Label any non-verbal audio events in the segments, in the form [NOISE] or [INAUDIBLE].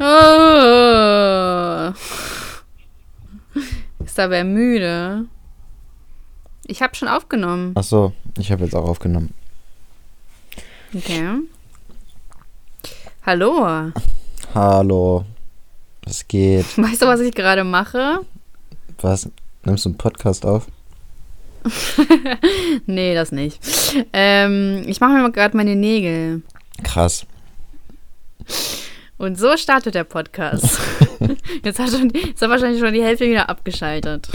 Oh. Ist da wer müde? Ich habe schon aufgenommen. Ach so, ich habe jetzt auch aufgenommen. Okay. Hallo. Hallo. Was geht? [LAUGHS] Weißt du, was ich gerade mache? Was? Nimmst du einen Podcast auf? [LAUGHS] nee, das nicht. Ähm, ich mache mir mal gerade meine Nägel. Krass. Und so startet der Podcast. [LAUGHS] jetzt, hat schon, jetzt hat wahrscheinlich schon die Hälfte wieder abgeschaltet.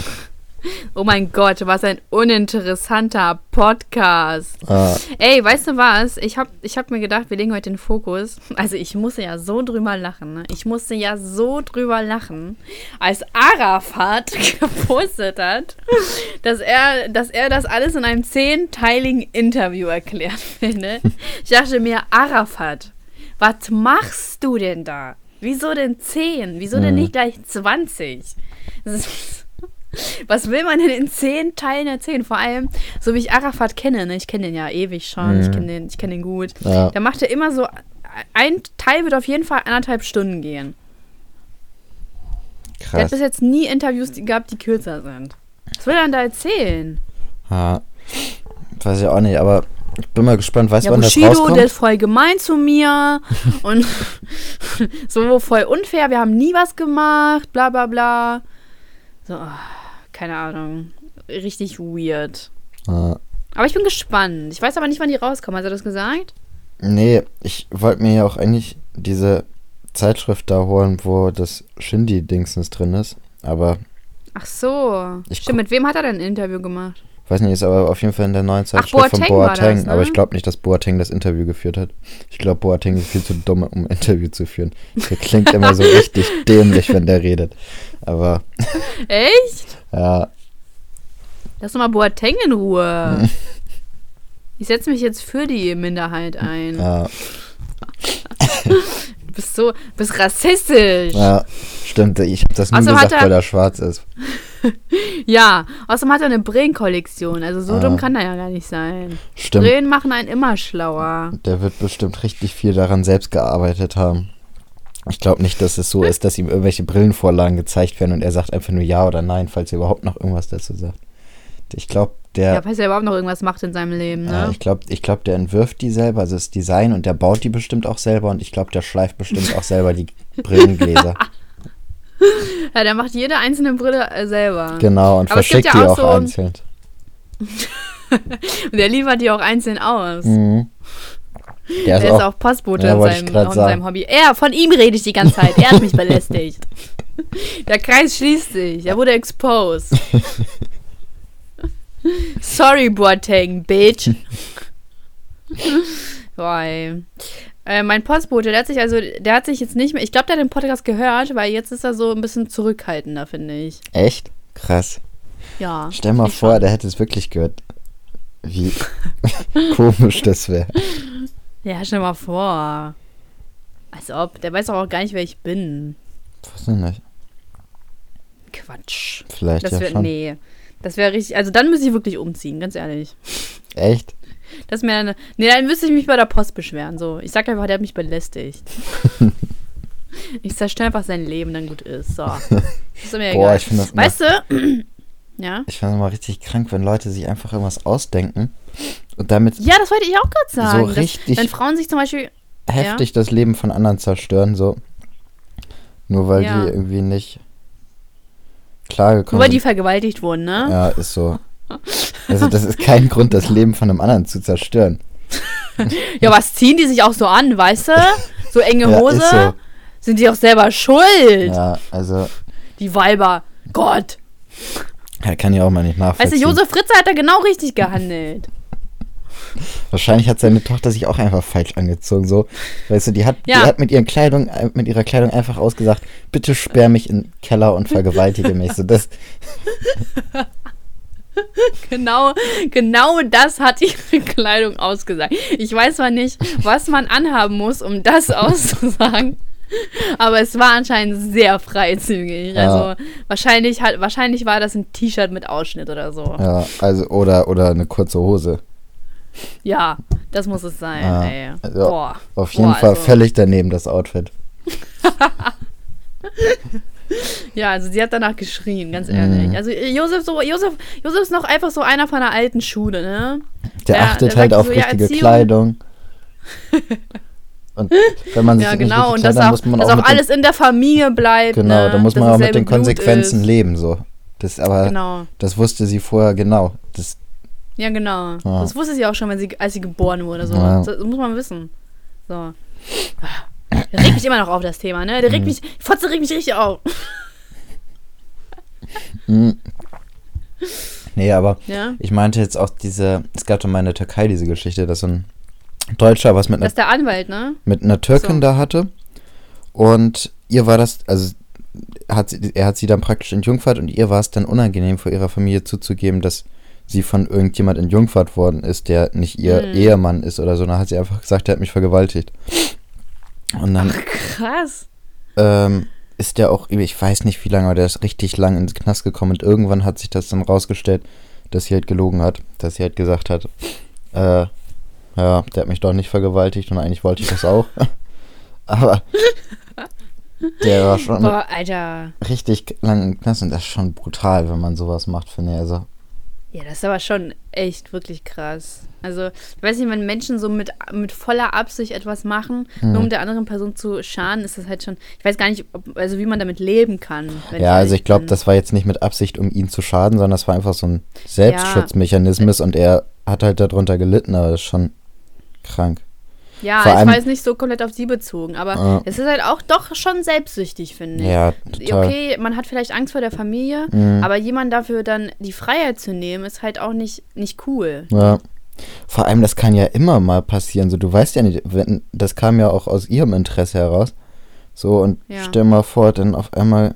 Oh mein Gott, was ein uninteressanter Podcast. Ah, Ey, weißt du was? Ich hab, ich hab mir gedacht, wir legen heute den Fokus. Also ich musste ja so drüber lachen. Ne? Ich musste ja so drüber lachen, als Arafat [LAUGHS] gepostet hat, dass er, dass er das alles in einem zehnteiligen Interview erklärt finde. Ich dachte mir, Arafat, was machst du denn da? Wieso denn zehn? Wieso denn nicht gleich 20? Das ist, was will man denn in zehn Teilen erzählen? Vor allem, so wie ich Arafat kenne, ne? ich kenne den ja ewig schon, ich Mhm. kenne den, ich kenn den gut. ja. Der macht ja immer so, ein Teil wird auf jeden Fall anderthalb Stunden gehen. Der hat Krass. bis jetzt nie Interviews gehabt, die kürzer sind. Was will er denn da erzählen? Ja. Weiß ich auch nicht, aber ich bin mal gespannt. Weißt du, ja, wann das Bushido, rauskommt? der ist voll gemein zu mir [LAUGHS] und [LAUGHS] so voll unfair, wir haben nie was gemacht, bla bla bla. So, ah, keine Ahnung. Richtig weird. Ah. Aber ich bin gespannt. Ich weiß aber nicht, wann die rauskommen. Hat er das gesagt? Nee, ich wollte mir ja auch eigentlich diese Zeitschrift da holen, wo das Shindy-Dingsens drin ist. Aber, Ach so. Ich Stimmt, mit wem hat er denn ein Interview gemacht? Weiß nicht, ist aber auf jeden Fall in der neuen Zeitschrift von Boateng das, ne? Aber ich glaube nicht, dass Boateng das Interview geführt hat. Ich glaube, Boateng ist viel zu dumm, um ein Interview zu führen. Der klingt immer so [LAUGHS] richtig dämlich, wenn der redet. Aber, [LAUGHS] Echt? ja, Lass doch mal Boateng in Ruhe. [LAUGHS] Ich setze mich jetzt für die Minderheit ein. ja, Du bist so, bist rassistisch. Ja. stimmt. Ich habe das Außerdem hat gesagt, weil er schwarz ist. [LAUGHS] außerdem hat er eine Brillenkollektion. Also so Ah. dumm kann er ja gar nicht sein. Stimmt. Brillen machen einen immer schlauer. Der wird bestimmt richtig viel daran selbst gearbeitet haben. Ich glaube nicht, dass es so [LAUGHS] ist, dass ihm irgendwelche Brillenvorlagen gezeigt werden und er sagt einfach nur ja oder nein, falls er überhaupt noch irgendwas dazu sagt. Ich glaube, Ja, der, falls er überhaupt noch irgendwas macht in seinem Leben, äh, ne? ich glaube, ich glaub, der entwirft die selber, also das Design und der baut die bestimmt auch selber und ich glaube, der schleift bestimmt auch selber die [LAUGHS] Brillengläser. [LAUGHS] Ja, der macht jede einzelne Brille äh, selber. genau, und Aber verschickt ja die auch auch so- einzeln. Und [LAUGHS] der liefert die auch einzeln aus. Mhm. Der Der ist ist auch, auch Postbote Ja, in, seinem, in seinem Hobby. Er, von ihm rede ich die ganze Zeit. Er hat mich [LAUGHS] belästigt. Der Kreis schließt sich. Er wurde exposed. Sorry, Boateng, bitch. Boah, ey. Äh, mein Postbote, der hat sich also, der hat sich jetzt nicht mehr, ich glaube, der hat den Podcast gehört, weil jetzt ist er so ein bisschen zurückhaltender, finde ich. echt krass. Ja. Stell mal vor, schon. der hätte es wirklich gehört. Wie [LAUGHS] komisch das wäre. Ja, stell mal vor. Als ob, der weiß doch auch gar nicht, wer ich bin. Was denn nicht? Quatsch. Vielleicht Das ja schon. nee. Das wäre richtig, also dann müsste ich wirklich umziehen, ganz ehrlich. Echt? Das wäre eine, nee, dann müsste ich mich bei der Post beschweren, so. Ich sag einfach, der hat mich belästigt. [LAUGHS] ich zerstöre einfach sein Leben, dann gut ist, so. [LAUGHS] Ist mir Boah, egal. ich finde das Weißt du? [CLEARS THROAT] ja? ich finde das immer richtig krank, wenn Leute sich einfach irgendwas ausdenken und damit Ja, das wollte ich auch gerade sagen. so dass, richtig wenn Frauen sich zum Beispiel, heftig das Leben von anderen zerstören, so. Nur weil Ja. die irgendwie nicht klargekommen nur weil die sind. vergewaltigt wurden, ne? Ja, ist so. Also das ist kein Grund, das [LAUGHS] Leben von einem anderen zu zerstören. Ja, was ziehen die sich auch so an, weißt du? So enge [LAUGHS] Ja, Hose? ist so. Sind die auch selber schuld? Ja, also, Die Weiber. Gott. ja, kann ich auch mal nicht Weißt nachvollziehen. du, Josef Fritze hat da genau richtig gehandelt. [LAUGHS] Wahrscheinlich hat seine Tochter sich auch einfach falsch angezogen, so. Weißt du, die hat, Ja. die hat mit, ihren Kleidung, äh, mit ihrer Kleidung einfach ausgesagt, bitte sperr mich in den Keller und vergewaltige mich. So, das, [LAUGHS] Genau, genau das hat ihre Kleidung ausgesagt. Ich weiß zwar nicht, was man anhaben muss, um das [LAUGHS] auszusagen, aber es war anscheinend sehr freizügig. Ja. Also wahrscheinlich, hat, wahrscheinlich war das ein T-Shirt mit Ausschnitt oder so. Ja, ja, also, oder, oder eine kurze Hose. das muss es sein. Ja, ey. also Boah. Auf jeden Boah, Fall also- völlig daneben das Outfit. [LAUGHS] Ja, also sie hat danach geschrien, ganz ehrlich. Mhm. Also Josef, so, Josef, Josef ist noch einfach so einer von der alten Schule, ne? Der Ja, achtet der halt auf so, ja, richtige Erziehung- Kleidung. [LAUGHS] Und wenn man sich Ja, nicht genau. richtig Und kleidet, dass auch, muss man dass auch auch mit den, alles in der Familie bleibt. Genau, ne? da muss Dass man auch mit den Blut Konsequenzen ist. leben, so. Das aber, Genau. das wusste sie vorher genau. Das, Ja, genau. Ja. Das wusste sie auch schon, wenn sie, als sie geboren wurde. So. Ja. Das muss man wissen. So. Der regt mich immer noch auf, das Thema, ne? Der Mhm. regt mich, Fotze regt mich richtig auf. Hm. [LAUGHS] Nee, aber Ja? ich meinte jetzt auch diese, es gab doch mal in der Türkei diese Geschichte, dass so ein Deutscher was mit Das einer, ist der Anwalt, ne? mit einer Türkin So. da hatte und ihr war das, also hat sie, er hat sie dann praktisch entjungfert und ihr war es dann unangenehm vor ihrer Familie zuzugeben, dass sie von irgendjemand entjungfert worden ist, der nicht ihr Mhm. Ehemann ist oder so. Dann hat sie einfach gesagt, der hat mich vergewaltigt. Und dann Krass. ähm, ist der auch, ich weiß nicht wie lange, aber der ist richtig lang ins Knast gekommen und irgendwann hat sich das dann rausgestellt, dass sie halt gelogen hat, dass sie halt gesagt hat, äh, ja, der hat mich doch nicht vergewaltigt und eigentlich wollte ich das auch. [LAUGHS] aber der war schon Boah, Alter. richtig lang im Knast und das ist schon brutal, wenn man sowas macht, finde ich. Also, Ja, das ist aber schon echt wirklich krass. Also, ich weiß nicht, wenn Menschen so mit, mit voller Absicht etwas machen, nur um der anderen Person zu schaden, ist das halt schon. Ich weiß gar nicht, ob, also wie man damit leben kann. ja, also ich glaube, das war jetzt nicht mit Absicht, um ihn zu schaden, sondern das war einfach so ein Selbstschutzmechanismus und er hat halt darunter gelitten, aber das ist schon krank. Ja, vor es allem- war jetzt nicht so komplett auf sie bezogen, aber Ja. es ist halt auch doch schon selbstsüchtig, finde ich. Ja, total. Okay, man hat vielleicht Angst vor der Familie, Mhm. aber jemand dafür dann die Freiheit zu nehmen, ist halt auch nicht, nicht cool. Ja. Vor allem, das kann ja immer mal passieren. So, du weißt ja nicht, wenn, das kam ja auch aus ihrem Interesse heraus. So, und Ja. stell mal vor, dann auf einmal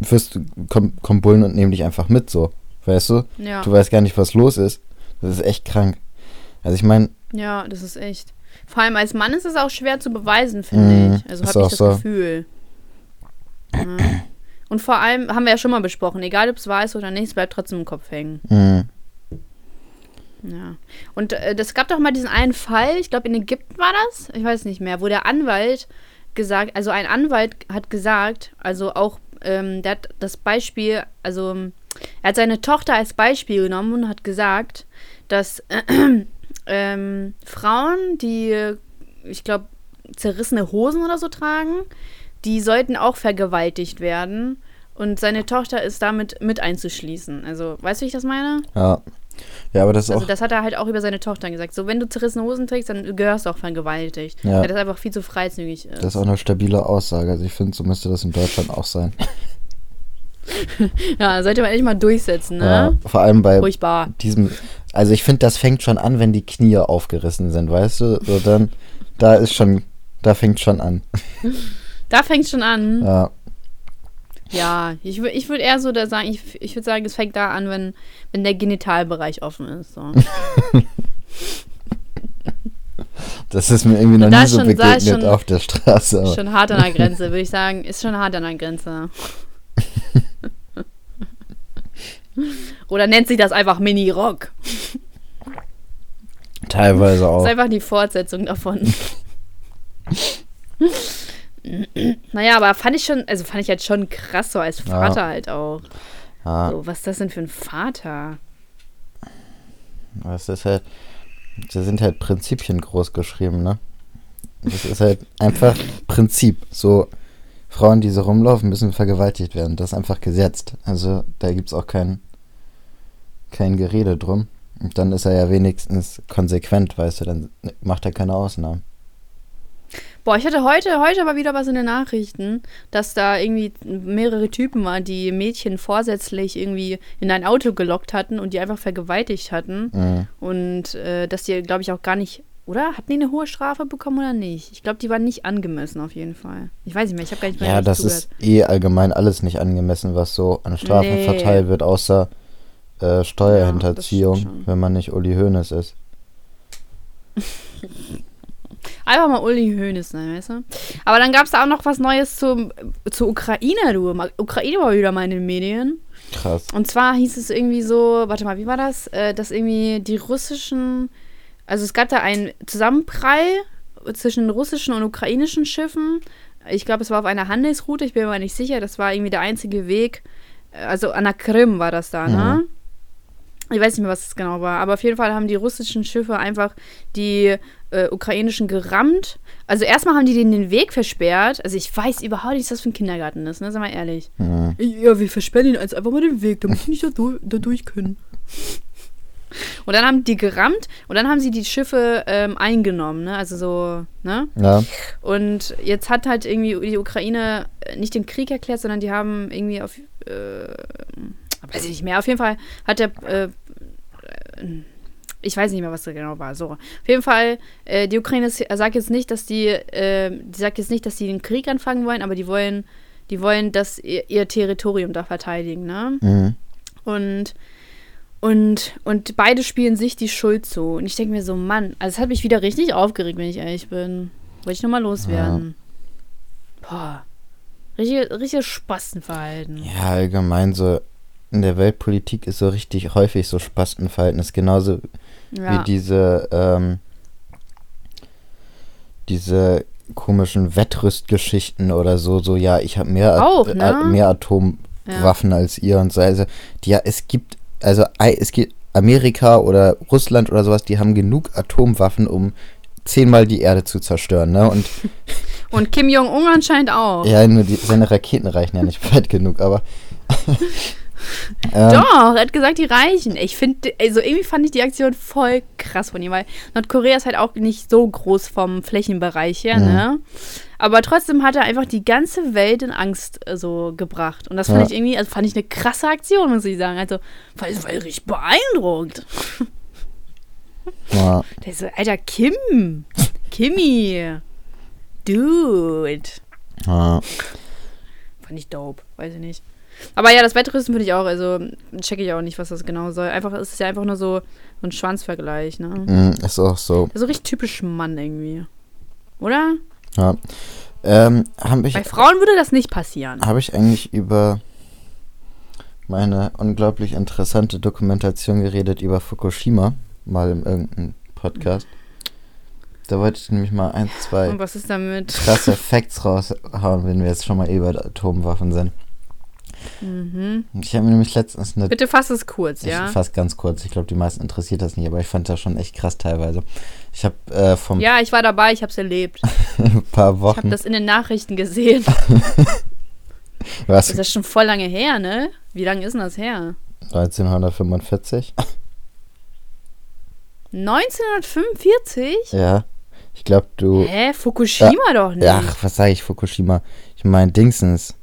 wirst du, komm, komm Bullen und nehmen dich einfach mit, so. Weißt du? Ja, Du weißt gar nicht, was los ist. Das ist echt krank. Also ich meine, ja, das ist echt. Vor allem als Mann ist es auch schwer zu beweisen, finde Mhm, ich. Also habe ich das so. Gefühl. Ja. Und vor allem haben wir ja schon mal besprochen, egal ob es wahr ist oder nicht, es bleibt trotzdem im Kopf hängen. mh, Ja. Und äh, das gab doch mal diesen einen Fall, ich glaube in Ägypten war das, ich weiß nicht mehr, wo der Anwalt gesagt, also ein Anwalt hat gesagt, also auch, ähm, der hat das Beispiel, also er hat seine Tochter als Beispiel genommen und hat gesagt, dass ähm, Frauen, die, ich glaube, zerrissene Hosen oder so tragen, die sollten auch vergewaltigt werden. Und seine Tochter ist damit mit einzuschließen. Also, weißt du, wie ich das meine? ja. Ja, aber das ist Also auch. das hat er halt auch über seine Tochter gesagt. So, wenn du zerrissene Hosen trägst, dann gehörst du auch vergewaltigt. Ja. Weil das einfach viel zu freizügig ist. Das ist auch eine stabile Aussage. Also ich finde, so müsste das in Deutschland auch sein. [LAUGHS] ja, sollte man endlich mal durchsetzen, Ja, ne? vor allem bei Furchtbar. diesem, also ich finde, das fängt schon an, wenn die Knie aufgerissen sind, weißt du? So dann, da ist schon, da fängt schon an. [LAUGHS] Da fängt schon an. Ja, Ja, ich, ich würde eher so da sagen, ich, ich würde sagen, es fängt da an, wenn, wenn der Genitalbereich offen ist. So. [LAUGHS] das ist mir irgendwie noch nie so schon- begegnet schon- auf der Straße. Aber, schon hart an der Grenze, würde ich sagen. Ist schon hart an der Grenze. Oder nennt sich das einfach Mini-Rock? teilweise Das auch. ist einfach die Fortsetzung davon. naja, aber fand ich schon, also fand ich halt schon krass so als Vater halt auch. Ja, So, was ist das denn für ein Vater? das ist halt, da sind halt Prinzipien groß geschrieben, ne? Das ist halt einfach Prinzip. So, Frauen, die so rumlaufen, müssen vergewaltigt werden. Das ist einfach gesetzt. Also da gibt es auch kein, kein Gerede drum. Und dann ist er ja wenigstens konsequent, weißt du, dann macht er keine Ausnahmen. Boah, ich hatte heute, heute mal wieder was in den Nachrichten, dass da irgendwie mehrere Typen waren, die Mädchen vorsätzlich irgendwie in ein Auto gelockt hatten und die einfach vergewaltigt hatten. Mhm. Und äh, dass die, glaube ich, auch gar nicht, oder? Hatten die eine hohe Strafe bekommen oder nicht? Ich glaube, die waren nicht angemessen auf jeden Fall. Ich weiß nicht mehr, ich habe gar nicht mehr Ja, das zugehört. ist eh allgemein alles nicht angemessen, was so an Strafen Nee. verteilt wird, außer äh, Steuerhinterziehung, Ja, wenn man nicht Uli Hoeneß ist. [LAUGHS] Einfach mal Uli Hoeneß sein, weißt du? Aber dann gab es da auch noch was Neues zum, zur Ukraine, du. Ukraine war wieder mal in den Medien. Krass. Und zwar hieß es irgendwie so, warte mal, wie war das? Äh, dass irgendwie die russischen, also es gab da einen Zusammenprall zwischen russischen und ukrainischen Schiffen. Ich glaube, es war auf einer Handelsroute, ich bin mir aber nicht sicher. Das war irgendwie der einzige Weg. Also an der Krim war das da, ne? Ich weiß nicht mehr, was das genau war, aber auf jeden Fall haben die russischen Schiffe einfach die äh, ukrainischen gerammt. Also erstmal haben die denen den Weg versperrt. Also ich weiß überhaupt nicht, was das für ein Kindergarten ist, ne? Sag mal ehrlich. Mhm. Ja, wir versperren ihnen einfach mal den Weg, damit sie nicht da, du da durch können. Und dann haben die gerammt und dann haben sie die Schiffe ähm, eingenommen, ne? Also so, ne? Ja. Und jetzt hat halt irgendwie die Ukraine äh, nicht den Krieg erklärt, sondern die haben irgendwie auf, äh, weiß ich nicht mehr, auf jeden Fall hat der, äh, äh, ich weiß nicht mehr, was da genau war. So, auf jeden Fall, äh, die Ukraine sagt jetzt nicht, dass die, äh, die sagt jetzt nicht, dass die den Krieg anfangen wollen, aber die wollen, die wollen, dass ihr, ihr Territorium da verteidigen, ne? Mhm. Und, und, und beide spielen sich die Schuld zu. Und ich denke mir so, Mann, also es hat mich wieder richtig aufgeregt, wenn ich ehrlich bin. Wollte ich nochmal loswerden. Boah. Richtige, richtige Spastenverhalten. Ja, allgemein so in der Weltpolitik ist so richtig häufig so Spastenverhältnis, genauso Ja. wie diese, ähm, diese komischen Wettrüstgeschichten oder so, so, ja, ich habe mehr, At- ne? äh, mehr Atomwaffen als ihr und so. Also, die, ja, es gibt, also es gibt Amerika oder Russland oder sowas, die haben genug Atomwaffen, um zehnmal die Erde zu zerstören, ne? Und [LAUGHS] Und Kim Jong-un anscheinend auch. ja, nur die, seine Raketen reichen ja nicht [LAUGHS] weit genug, aber. [LAUGHS] ähm, Doch, er hat gesagt, die reichen. Ich finde, also irgendwie fand ich die Aktion voll krass von ihm, weil Nordkorea ist halt auch nicht so groß vom Flächenbereich her, ne? Aber trotzdem hat er einfach die ganze Welt in Angst äh, so gebracht. Und das fand Ja. ich irgendwie, also fand ich eine krasse Aktion, muss ich sagen. Also, war, war richtig beeindruckt. ja. Der ist so, Alter, Kim. Kimmy. Dude. Ja. Fand ich dope, weiß ich nicht. Aber ja, das Wettrüsten würde ich auch, also checke ich auch nicht, was das genau soll. Einfach, es ist ja einfach nur so, so ein Schwanzvergleich, ne? Mm, Ist auch so. Ist so richtig typisch Mann irgendwie. Oder? Ja. Ähm, habe ich, Bei Frauen würde das nicht passieren. hab ich eigentlich über meine unglaublich interessante Dokumentation geredet über Fukushima, mal in irgendeinem Podcast. Da wollte ich nämlich mal ein, zwei Und was ist damit? krasse Facts raushauen, wenn wir jetzt schon mal bei Atomwaffen sind. Mhm. Ich habe mir nämlich letztens eine Bitte fass es kurz, Ich ja? fast ganz kurz. Ich glaube, die meisten interessiert das nicht, aber ich fand das schon echt krass teilweise. Ich habe äh, vor Ja, ich war dabei, ich hab's erlebt. [LAUGHS] ein paar Ich habe Wochen. das in den Nachrichten gesehen. [LAUGHS] Was? Das ist schon voll lange her, ne? Wie lange ist denn das her? 1945? 1945? Ja. Ich glaube, du. Hä? Fukushima doch nicht. Ach, was sage ich, Fukushima? Ich meine, Dingsens.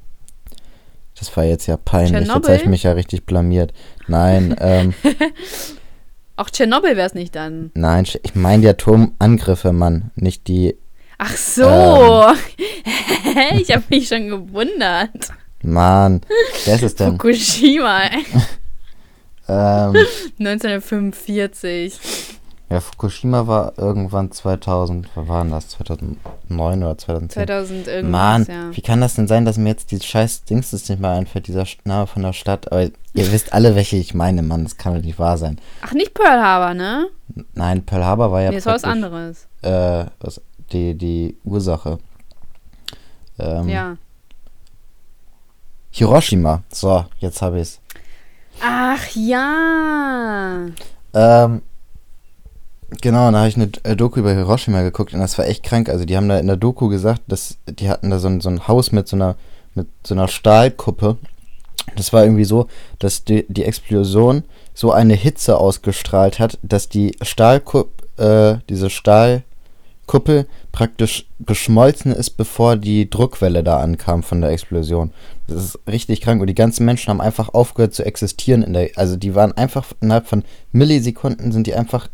Das war jetzt ja peinlich. Jetzt habe ich Tschernobyl? mich ja richtig blamiert. Nein, [LAUGHS] ähm, Auch Tschernobyl wär's nicht dann. nein, ich meine die Atomangriffe, Mann. Nicht die. Ach so. Ähm. [LAUGHS] Ich habe mich schon gewundert. Mann, wer ist es denn? Fukushima. [LAUGHS] Ähm, 1945. ja, Fukushima war irgendwann 2000. Wann war denn das? 2009 oder 2010? 2000 irgendwas, Mann, ja. wie kann das denn sein, dass mir jetzt die scheiß Dings das nicht mehr einfällt, dieser Name von der Stadt? Aber ihr [LAUGHS] wisst alle, welche ich meine, Mann. Das kann doch nicht wahr sein. Ach, nicht Pearl Harbor, ne? Nein, Pearl Harbor war ja nee, das war was anderes. Äh, was, die, die Ursache. Ähm, Ja. Hiroshima. So, jetzt habe ich's. Ach ja. Ähm, genau, da habe ich eine äh, Doku über Hiroshima geguckt und das war echt krank. Also die haben da in der Doku gesagt, dass die hatten da so ein, so ein Haus mit so einer mit so einer Stahlkuppe. Das war irgendwie so, dass die, die Explosion so eine Hitze ausgestrahlt hat, dass die Stahlkuppe, äh, diese Stahlkuppel praktisch geschmolzen ist, bevor die Druckwelle da ankam von der Explosion. Das ist richtig krank und die ganzen Menschen haben einfach aufgehört zu existieren in der, also die waren einfach innerhalb von Millisekunden sind die einfach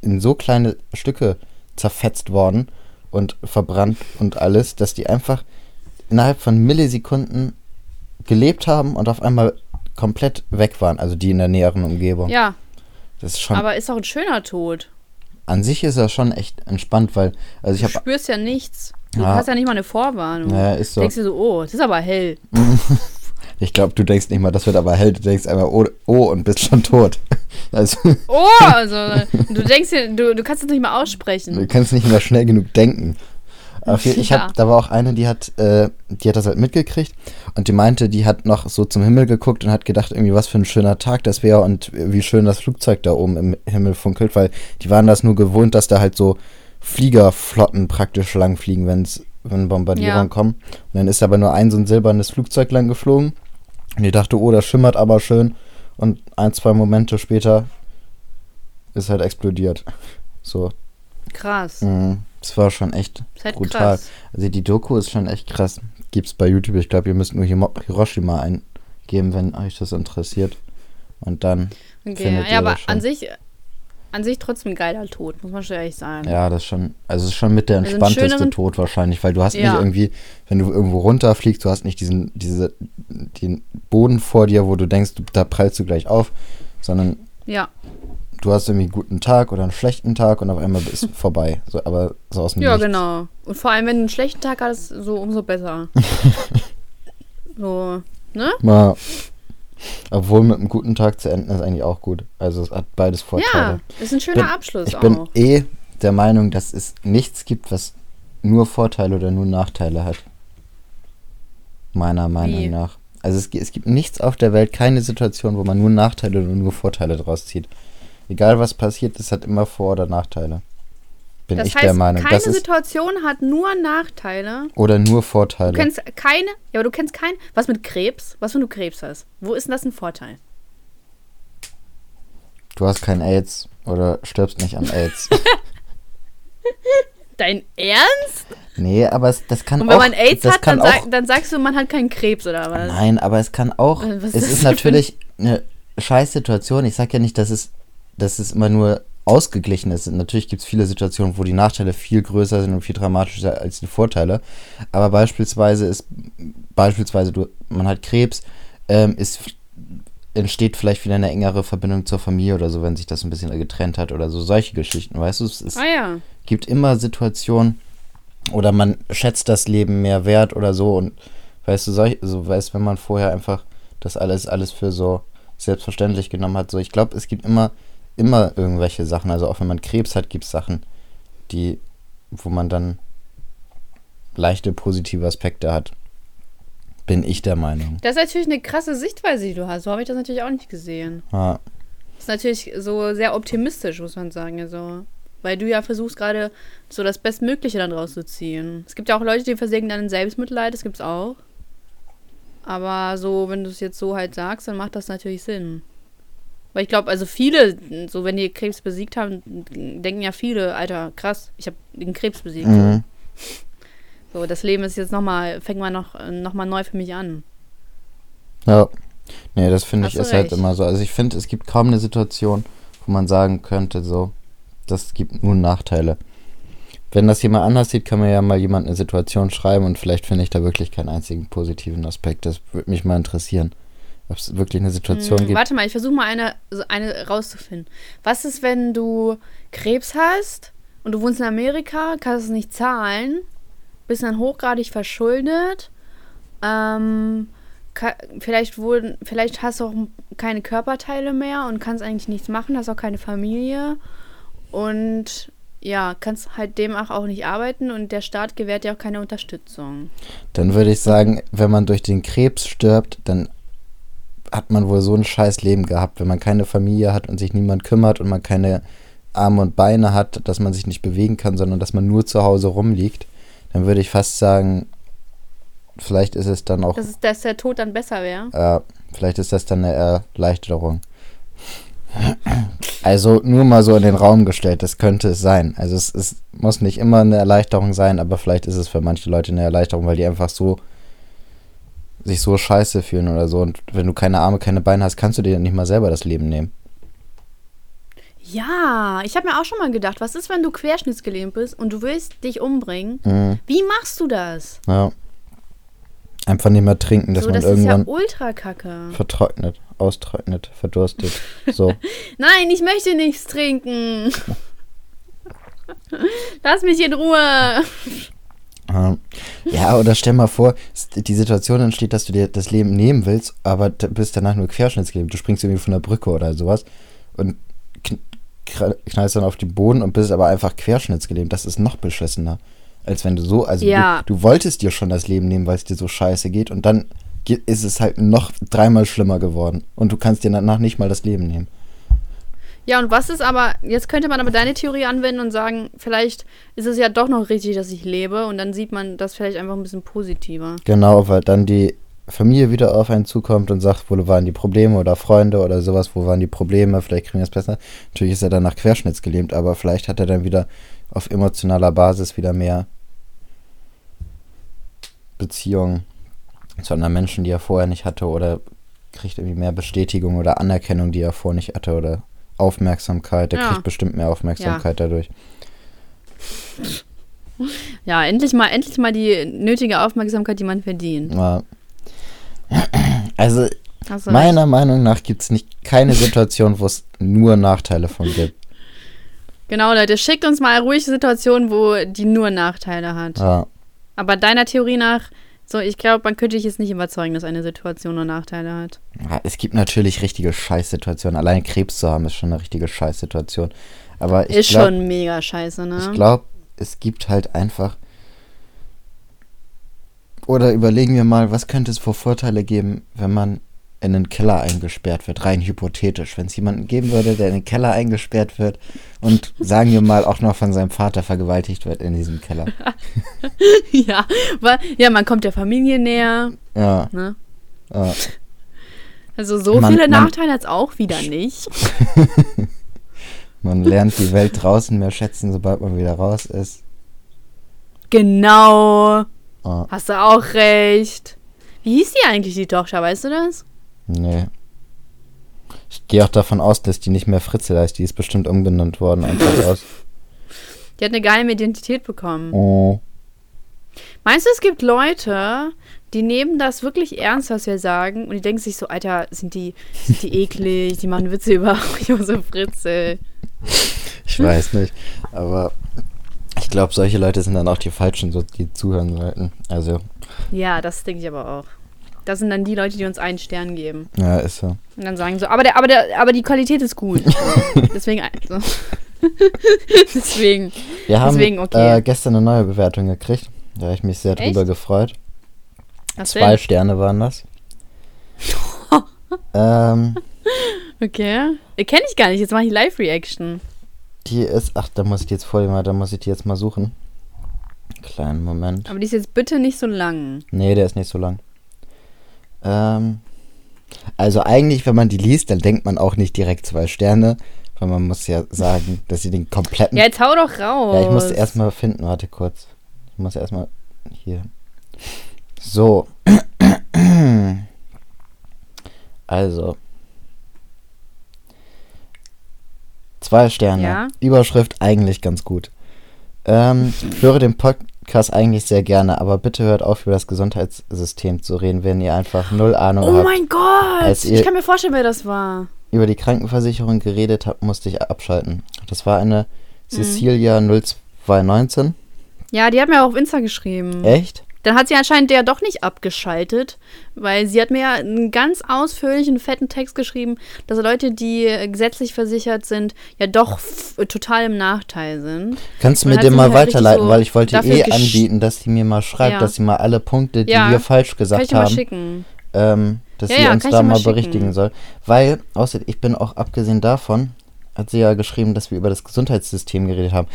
in so kleine Stücke zerfetzt worden und verbrannt und alles, dass die einfach innerhalb von Millisekunden gelebt haben und auf einmal komplett weg waren, also die in der näheren Umgebung. Ja, Das ist schon, aber ist auch ein schöner Tod. an sich ist das schon echt entspannt, weil, also ich Du habe, spürst ja nichts. Du Ja. hast ja nicht mal eine Vorwarnung. naja, ist so. Denkst du so, oh, es ist aber hell. [LAUGHS] Ich glaube, du denkst nicht mal, das wird aber hell. Du denkst einmal, oh, oh und bist schon tot. [LAUGHS] Also, Oh, also du denkst du, du kannst es nicht mal aussprechen. du kannst nicht mehr schnell genug denken. Jeden, ich Ja. hab, da war auch eine, die hat, äh, die hat das halt mitgekriegt und die meinte, die hat noch so zum Himmel geguckt und hat gedacht, irgendwie was für ein schöner Tag das wäre und wie schön das Flugzeug da oben im Himmel funkelt, weil die waren das nur gewohnt, dass da halt so Fliegerflotten praktisch lang fliegen, wenn's, wenn Bombardierungen Ja. kommen. Und dann ist aber nur ein so ein silbernes Flugzeug lang geflogen und die dachte, oh, das schimmert aber schön und ein, zwei Momente später ist halt explodiert. So, Krass. Mhm. Das war schon echt halt brutal. krass. Also die Doku ist schon echt krass. Gibt's bei YouTube. Ich glaube, ihr müsst nur Hiroshima eingeben, wenn euch das interessiert. Und dann, Okay. findet Ja, ihr aber schon. an sich, an sich trotzdem ein geiler Tod, muss man schon ehrlich sagen. ja, das ist schon, also es ist schon mit der Also entspannteste Tod wahrscheinlich, weil du hast Ja. nicht irgendwie, wenn du irgendwo runterfliegst, du hast nicht diesen, diese, den Boden vor dir, wo du denkst, da prallst du gleich auf, sondern Ja. du hast irgendwie einen guten Tag oder einen schlechten Tag und auf einmal ist [LAUGHS] vorbei. So, aber so aus dem Ja, Nichts. genau. Und vor allem, wenn du einen schlechten Tag hattest, so umso besser. [LAUGHS] so, ne? Ja. Obwohl mit einem guten Tag zu enden ist eigentlich auch gut. Also es hat beides Vorteile. Ja, ist ein schöner bin- Abschluss Ich auch. bin eh der Meinung, dass es nichts gibt, was nur Vorteile oder nur Nachteile hat. Meiner Meinung Wie? nach. Also es, es gibt nichts auf der Welt, keine Situation, wo man nur Nachteile oder nur Vorteile draus zieht. Egal was passiert, es hat immer Vor- oder Nachteile. Bin das ich heißt, der Meinung. keine Das Situation hat nur Nachteile. oder nur Du Vorteile. kennst keine, ja, aber du kennst keinen. Was mit Krebs? Was, wenn du Krebs hast? Wo ist denn das ein Vorteil? Du hast kein AIDS oder stirbst nicht an AIDS. [LAUGHS] Dein Ernst? nee, aber es, das kann Und wenn auch. man AIDS hat, dann, auch, sag, dann sagst du, man hat keinen Krebs oder was? Nein, aber es kann auch. Was es ist ist natürlich eine Scheißsituation. Ich sag ja nicht, dass es, dass es immer nur ausgeglichen ist. Natürlich gibt es viele Situationen, wo die Nachteile viel größer sind und viel dramatischer als die Vorteile. Aber beispielsweise ist beispielsweise du, man hat Krebs, ähm, ist entsteht vielleicht wieder eine engere Verbindung zur Familie oder so, wenn sich das ein bisschen getrennt hat oder so solche Geschichten, weißt du? Es ist, Ah ja. gibt immer Situationen oder man schätzt das Leben mehr wert oder so und weißt du, solch, so weißt, wenn man vorher einfach das alles alles für so selbstverständlich genommen hat, so ich glaube, es gibt immer immer irgendwelche Sachen, also auch wenn man Krebs hat, gibt es Sachen, die wo man dann leichte positive Aspekte hat. Bin ich der Meinung. Das ist natürlich eine krasse Sichtweise, die du hast. So habe ich das natürlich auch nicht gesehen. Ja, Das ist natürlich so sehr optimistisch, muss man sagen. Also, weil du ja versuchst gerade so das Bestmögliche dann rauszuziehen. Es gibt ja auch Leute, die versägen dann in Selbstmitleid, das gibt's auch. Aber so, wenn du es jetzt so halt sagst, dann macht das natürlich Sinn. Weil ich glaube, also viele, so wenn die Krebs besiegt haben, denken ja viele, Alter, krass, ich habe den Krebs besiegt. mhm. So, das Leben ist jetzt nochmal, fängt mal noch, noch mal neu für mich an. Ja. Nee, das finde ich ist halt immer so. Also ich finde, es gibt kaum eine Situation, wo man sagen könnte, so, das gibt nur Nachteile. Wenn das jemand anders sieht, kann mir ja mal jemand eine Situation schreiben und vielleicht finde ich da wirklich keinen einzigen positiven Aspekt. Das würde mich mal interessieren. Ob es wirklich eine Situation Hm, gibt. warte mal, ich versuche mal eine, eine rauszufinden. Was ist, wenn du Krebs hast und du wohnst in Amerika, kannst es nicht zahlen, bist dann hochgradig verschuldet, ähm, vielleicht, wurden, vielleicht hast du auch keine Körperteile mehr und kannst eigentlich nichts machen, hast auch keine Familie und ja, kannst halt demnach auch nicht arbeiten und der Staat gewährt dir auch keine Unterstützung. Dann würde ich sagen, wenn man durch den Krebs stirbt, dann hat man wohl so ein scheiß Leben gehabt, wenn man keine Familie hat und sich niemand kümmert und man keine Arme und Beine hat, dass man sich nicht bewegen kann, sondern dass man nur zu Hause rumliegt, dann würde ich fast sagen, vielleicht ist es dann auch, Dass, es, dass der Tod dann besser wäre. äh, vielleicht ist das dann eine Erleichterung. Also nur mal so in den Raum gestellt, das könnte es sein. Also es, es muss nicht immer eine Erleichterung sein, aber vielleicht ist es für manche Leute eine Erleichterung, weil die einfach so sich so scheiße fühlen oder so. Und wenn du keine Arme, keine Beine hast, kannst du dir nicht mal selber das Leben nehmen. Ja, ich habe mir auch schon mal gedacht, was ist, wenn du querschnittsgelähmt bist und du willst dich umbringen? Mhm. Wie machst du das? Ja. Einfach nicht mehr trinken, dass so, man das ist ja irgendwann ultra kacke. vertrocknet, austrocknet, verdurstet. [LAUGHS] So. Nein, ich möchte nichts trinken. [LAUGHS] Lass mich in Ruhe. Ja. Ja, oder stell mal vor, die Situation entsteht, dass du dir das Leben nehmen willst, aber du bist danach nur querschnittsgelähmt. Du springst irgendwie von der Brücke oder sowas und knallst dann auf den Boden und bist aber einfach querschnittsgelähmt. Das ist noch beschissener. Als wenn du so, also Ja. du, du wolltest dir schon das Leben nehmen, weil es dir so scheiße geht und dann ist es halt noch dreimal schlimmer geworden und du kannst dir danach nicht mal das Leben nehmen. Ja, und was ist aber, jetzt könnte man aber deine Theorie anwenden und sagen, vielleicht ist es ja doch noch richtig, dass ich lebe und dann sieht man das vielleicht einfach ein bisschen positiver. Genau, weil dann die Familie wieder auf einen zukommt und sagt, wo waren die Probleme oder Freunde oder sowas, wo waren die Probleme, vielleicht kriegen wir es besser. Natürlich ist er danach querschnittsgelähmt, aber vielleicht hat er dann wieder auf emotionaler Basis wieder mehr Beziehungen zu anderen Menschen, die er vorher nicht hatte oder kriegt irgendwie mehr Bestätigung oder Anerkennung, die er vorher nicht hatte oder Aufmerksamkeit. Der Ja. kriegt bestimmt mehr Aufmerksamkeit dadurch. Ja, endlich mal, endlich mal die nötige Aufmerksamkeit, die man verdient. Ja. Also Hast du recht. Meiner Meinung nach gibt es nicht keine Situation, wo es nur Nachteile von gibt. Genau, Leute, schickt uns mal ruhig Situationen, wo die nur Nachteile hat. Ja, Aber deiner Theorie nach, so, ich glaube, man könnte dich jetzt nicht überzeugen, dass eine Situation nur Nachteile hat. Ja, es gibt natürlich richtige Scheißsituationen. Allein Krebs zu haben ist schon eine richtige Scheißsituation. Aber ich ist glaube, schon mega scheiße, ne? ich glaub, es gibt halt einfach. Oder überlegen wir mal, was könnte es für Vorteile geben, wenn man in einen Keller eingesperrt wird, rein hypothetisch. Wenn es jemanden geben würde, der in den Keller eingesperrt wird und [LAUGHS] sagen wir mal auch noch von seinem Vater vergewaltigt wird in diesem Keller. [LAUGHS] ja, weil, ja, man kommt der Familie näher, Ja, ne? ja. Also so Man- viele man- Nachteile hat es auch wieder nicht. [LAUGHS] Man lernt die Welt draußen mehr schätzen, sobald man wieder raus ist. Genau. Ah, Hast du auch recht. Wie hieß die eigentlich, die Tochter, weißt du das? Nee. Ich gehe auch davon aus, dass die nicht mehr Fritze heißt. Die ist bestimmt umgenannt worden. Einfach [LAUGHS] aus. Die hat eine geheime Identität bekommen. Oh. Meinst du, es gibt Leute, die nehmen das wirklich ernst, was wir sagen, und die denken sich so, Alter, sind die, sind die eklig, die machen Witze über [LAUGHS] Josef Fritze. Ich weiß nicht. Aber ich glaube, solche Leute sind dann auch die Falschen, so, die zuhören sollten. Also, Ja, das denke ich aber auch. Das sind dann die Leute, die uns einen Stern geben. ja, ist so. Und dann sagen so, aber, der, aber, der, aber die Qualität ist gut. [LAUGHS] Deswegen. Also. [LAUGHS] Deswegen. Wir haben Deswegen, okay. äh, gestern eine neue Bewertung gekriegt. Da habe ich mich sehr drüber Echt? gefreut. Was Zwei denn? Sterne waren das. [LAUGHS] ähm, Okay. Kenne ich gar nicht. Jetzt mache ich Live-Reaction. die ist, ach, da muss ich die jetzt vor mal, da muss ich die jetzt mal suchen. Kleinen Moment. Aber die ist jetzt bitte nicht so lang. Nee, der ist nicht so lang. Ähm, also eigentlich, wenn man die liest, dann denkt man auch nicht direkt zwei Sterne, weil man muss ja sagen, [LAUGHS] dass sie den kompletten... Ja, jetzt hau doch raus. Ja, ich musste erstmal finden, warte kurz. Ich muss erstmal hier. So. [CLEARS THROAT] Also. Zwei Sterne. Ja. Überschrift eigentlich ganz gut. Ähm, höre den Podcast eigentlich sehr gerne, aber bitte hört auf, über das Gesundheitssystem zu reden, wenn ihr einfach null Ahnung Oh habt. mein Gott! Ich kann mir vorstellen, wer das war. Über die Krankenversicherung geredet habt, musste ich abschalten. Das war eine Mhm. Cecilia 0219. Ja, die hat mir auch auf Insta geschrieben. Echt? Dann hat sie anscheinend der doch nicht abgeschaltet, weil sie hat mir ja einen ganz ausführlichen, fetten Text geschrieben, dass Leute, die gesetzlich versichert sind, ja doch total im Nachteil sind. Kannst du mir den mal halt weiterleiten, so weil ich wollte eh anbieten, dass sie mir mal schreibt, Ja. dass sie mal alle Punkte, die Ja. wir falsch gesagt haben, ähm, dass sie uns da mal mal berichtigen soll. Weil, außer ich bin auch abgesehen davon, hat sie ja geschrieben, dass wir über das Gesundheitssystem geredet haben.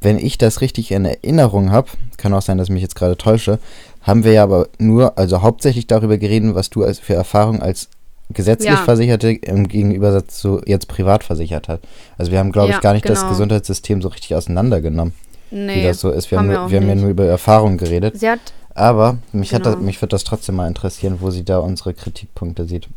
Wenn ich das richtig in Erinnerung habe, kann auch sein, dass ich mich jetzt gerade täusche, haben wir ja aber nur, also hauptsächlich darüber geredet, was du als für Erfahrung als gesetzlich Ja. Versicherte im Gegensatz zu jetzt privat versichert hat. Also wir haben, glaube Ja, ich, gar nicht das genau. Gesundheitssystem so richtig auseinandergenommen Nee. wie das so ist. Wir haben, wir nur, wir haben ja nur über Erfahrung geredet. Sie hat, Aber mich, hat das, Genau. mich würde das trotzdem mal interessieren, wo sie da unsere Kritikpunkte sieht.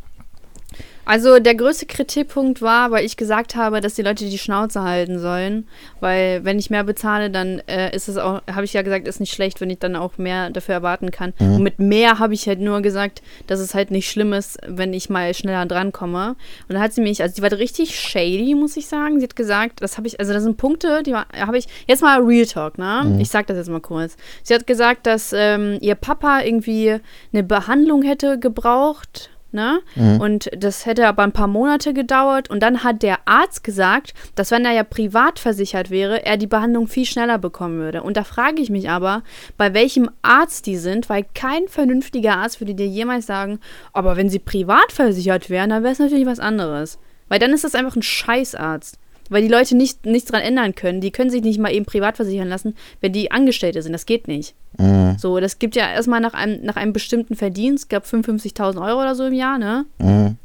Also der größte Kritikpunkt war, weil ich gesagt habe, dass die Leute die Schnauze halten sollen, weil wenn ich mehr bezahle, dann äh, ist es auch, habe ich ja gesagt, ist nicht schlecht, wenn ich dann auch mehr dafür erwarten kann. Mhm. Und mit mehr habe ich halt nur gesagt, dass es halt nicht schlimm ist, wenn ich mal schneller drankomme. Und dann hat sie mich, also die war richtig shady, muss ich sagen. Sie hat gesagt, das habe ich, also das sind Punkte, die habe ich, jetzt mal Real Talk, ne? Mhm. Ich sag das jetzt mal kurz. Sie hat gesagt, dass ähm, ihr Papa irgendwie eine Behandlung hätte gebraucht Ne? Mhm. Und das hätte aber ein paar Monate gedauert. Und dann hat der Arzt gesagt, dass wenn er ja privat versichert wäre, er die Behandlung viel schneller bekommen würde. Und da frage ich mich aber, bei welchem Arzt die sind, weil kein vernünftiger Arzt würde dir jemals sagen, aber wenn sie privat versichert wären, dann wäre es natürlich was anderes. Weil dann ist das einfach ein Scheißarzt. Weil die Leute nicht, nichts dran ändern können. Die können sich nicht mal eben privat versichern lassen, wenn die Angestellte sind. Das geht nicht. Mhm. So, das gibt ja erstmal nach einem, nach einem bestimmten Verdienst, gab 55.000 Euro oder so im Jahr, ne? Mhm.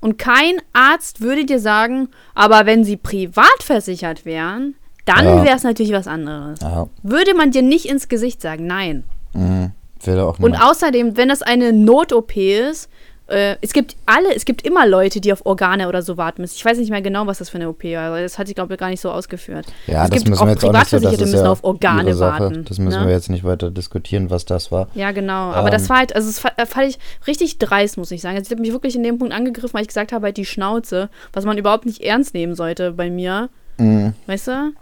Und kein Arzt würde dir sagen, aber wenn sie privat versichert wären, dann Ja. wäre es natürlich was anderes. Ja. Würde man dir nicht ins Gesicht sagen, nein. Mhm. Will auch Und außerdem, wenn das eine Not-OP ist, äh, es gibt alle, es gibt immer Leute, die auf Organe oder so warten müssen. Ich weiß nicht mehr genau, was das für eine OP war, das hat sie, glaube ich, gar nicht so ausgeführt. Ja, es das gibt müssen auch wir jetzt auch nicht so, das Privatversicherte ist müssen ja auf Organe warten. Das müssen ne? wir jetzt nicht weiter diskutieren, was das war. Ja, genau. Aber Ähm. das war halt, also das äh, fand ich richtig dreist, muss ich sagen. Also, sie hat mich wirklich in dem Punkt angegriffen, weil ich gesagt habe, halt die Schnauze, was man überhaupt nicht ernst nehmen sollte bei mir. Mhm. Weißt du?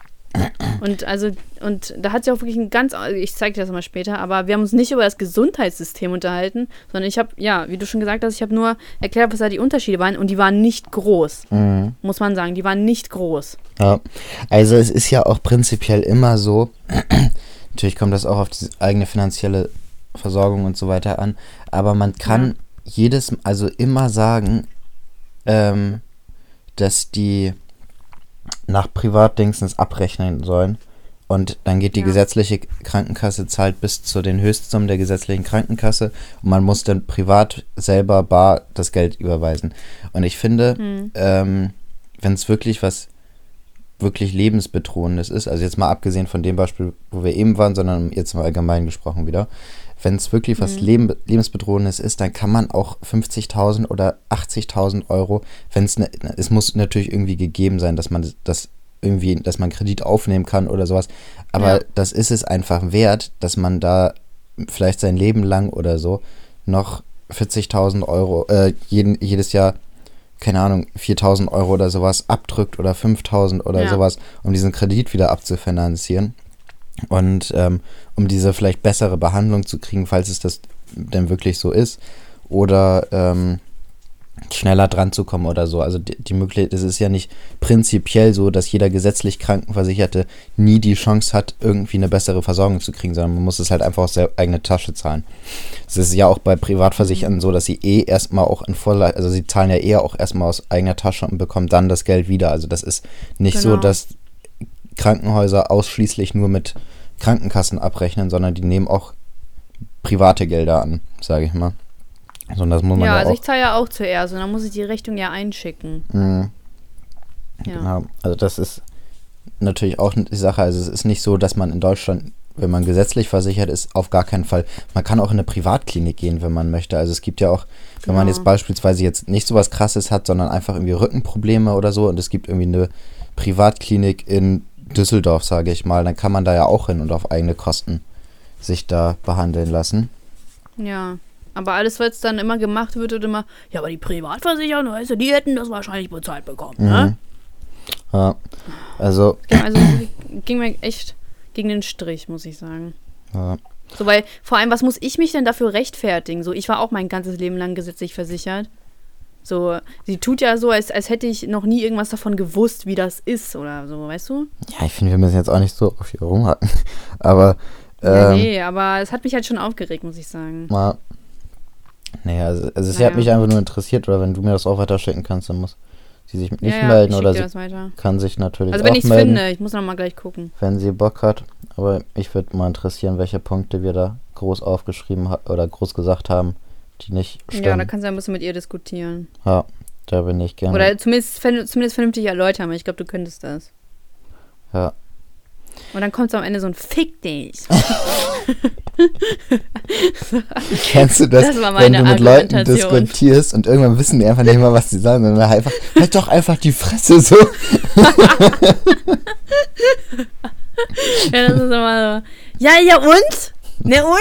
Und also, und da hat sie auch wirklich ein ganz, ich zeige dir das mal später, aber wir haben uns nicht über das Gesundheitssystem unterhalten, sondern ich habe, ja, wie du schon gesagt hast, ich habe nur erklärt, was da die Unterschiede waren und die waren nicht groß, Mhm. muss man sagen. Die waren nicht groß. Ja, also es ist ja auch prinzipiell immer so, [CLEARS THROAT] natürlich kommt das auch auf die eigene finanzielle Versorgung und so weiter an, aber man kann jedes, also immer sagen, ähm, dass die nach Privatdingsens abrechnen sollen und dann geht die Ja. gesetzliche Krankenkasse zahlt bis zu den Höchstsummen der gesetzlichen Krankenkasse und man muss dann privat selber bar das Geld überweisen. Und ich finde, Hm. ähm, wenn es wirklich was wirklich lebensbedrohendes ist, also jetzt mal abgesehen von dem Beispiel, wo wir eben waren, sondern jetzt mal allgemein gesprochen wieder, wenn es wirklich was Mhm. Leben, lebensbedrohendes ist, dann kann man auch 50.000 oder 80.000 Euro, wenn es, ne, es muss natürlich irgendwie gegeben sein, dass man das irgendwie, dass man Kredit aufnehmen kann oder sowas, aber Ja. das ist es einfach wert, dass man da vielleicht sein Leben lang oder so noch 40.000 Euro, äh, jeden, jedes Jahr keine Ahnung, 4000 Euro oder sowas abdrückt oder 5000 oder Ja. sowas, um diesen Kredit wieder abzufinanzieren. Und ähm, um diese vielleicht bessere Behandlung zu kriegen, falls es das denn wirklich so ist. Oder ähm, schneller dran zu kommen oder so. Also die, die Möglichkeit, es ist ja nicht prinzipiell so, dass jeder gesetzlich Krankenversicherte nie die Chance hat, irgendwie eine bessere Versorgung zu kriegen, sondern man muss es halt einfach aus der eigenen Tasche zahlen. Es ist ja auch bei Privatversicherten so, dass sie eh erstmal auch in voller, also sie zahlen ja eher auch erstmal aus eigener Tasche und bekommen dann das Geld wieder. Also das ist nicht so, Genau. dass Krankenhäuser ausschließlich nur mit Krankenkassen abrechnen, sondern die nehmen auch private Gelder an, sage ich mal. So, und das muss man Ja, ja, also ich zahle ja auch zuerst und dann muss ich die Rechnung ja einschicken. Mhm. Ja. Genau. Also das ist natürlich auch die Sache. Also es ist nicht so, dass man in Deutschland, wenn man gesetzlich versichert ist, auf gar keinen Fall. Man kann auch in eine Privatklinik gehen, wenn man möchte. Also es gibt ja auch, wenn man Genau. jetzt beispielsweise jetzt nicht so was krasses hat, sondern einfach irgendwie Rückenprobleme oder so und es gibt irgendwie eine Privatklinik in Düsseldorf, sage ich mal, dann kann man da ja auch hin und auf eigene Kosten sich da behandeln lassen. Ja. Aber alles, was dann immer gemacht wird, wird immer, ja, aber die Privatversicherung, weißt du, die hätten das wahrscheinlich bezahlt bekommen, ne? Ja. Also, Also [CLEARS THROAT] ging mir echt gegen den Strich, muss ich sagen. ja. So, weil vor allem, was muss ich mich denn dafür rechtfertigen? So, ich war auch mein ganzes Leben lang gesetzlich versichert. So, sie tut ja so, als, als hätte ich noch nie irgendwas davon gewusst, wie das ist oder so, weißt du? ja, ich finde, wir müssen jetzt auch nicht so auf hier rumhacken. [LAUGHS] Aber, Ja, ähm, nee, aber es hat mich halt schon aufgeregt, muss ich sagen. mal. Naja, also, also es Naja. hat mich einfach nur interessiert, oder wenn du mir das auch weiter schicken kannst, dann muss sie sich nicht ja, ja, melden ich oder sie kann sich natürlich Also wenn auch ich es melden, finde, ich muss noch mal gleich gucken. wenn sie Bock hat. Aber ich würde mal interessieren, welche Punkte wir da groß aufgeschrieben oder groß gesagt haben, die nicht Ja, da stimmen. kannst du ein bisschen mit ihr diskutieren. Ja, da bin ich gerne. Oder zumindest, zumindest vernünftig erläutern, weil ich glaube, du könntest das. ja. Und dann kommt so am Ende so ein Fick dich. [LAUGHS] Kennst du das, Das wenn du mit Leuten diskutierst und irgendwann wissen die einfach nicht mal, was sie sagen, sondern einfach, halt doch einfach die Fresse so. [LAUGHS] [LAUGHS] Ja, das ist immer so. Ja, ja und? Ne [LAUGHS] und?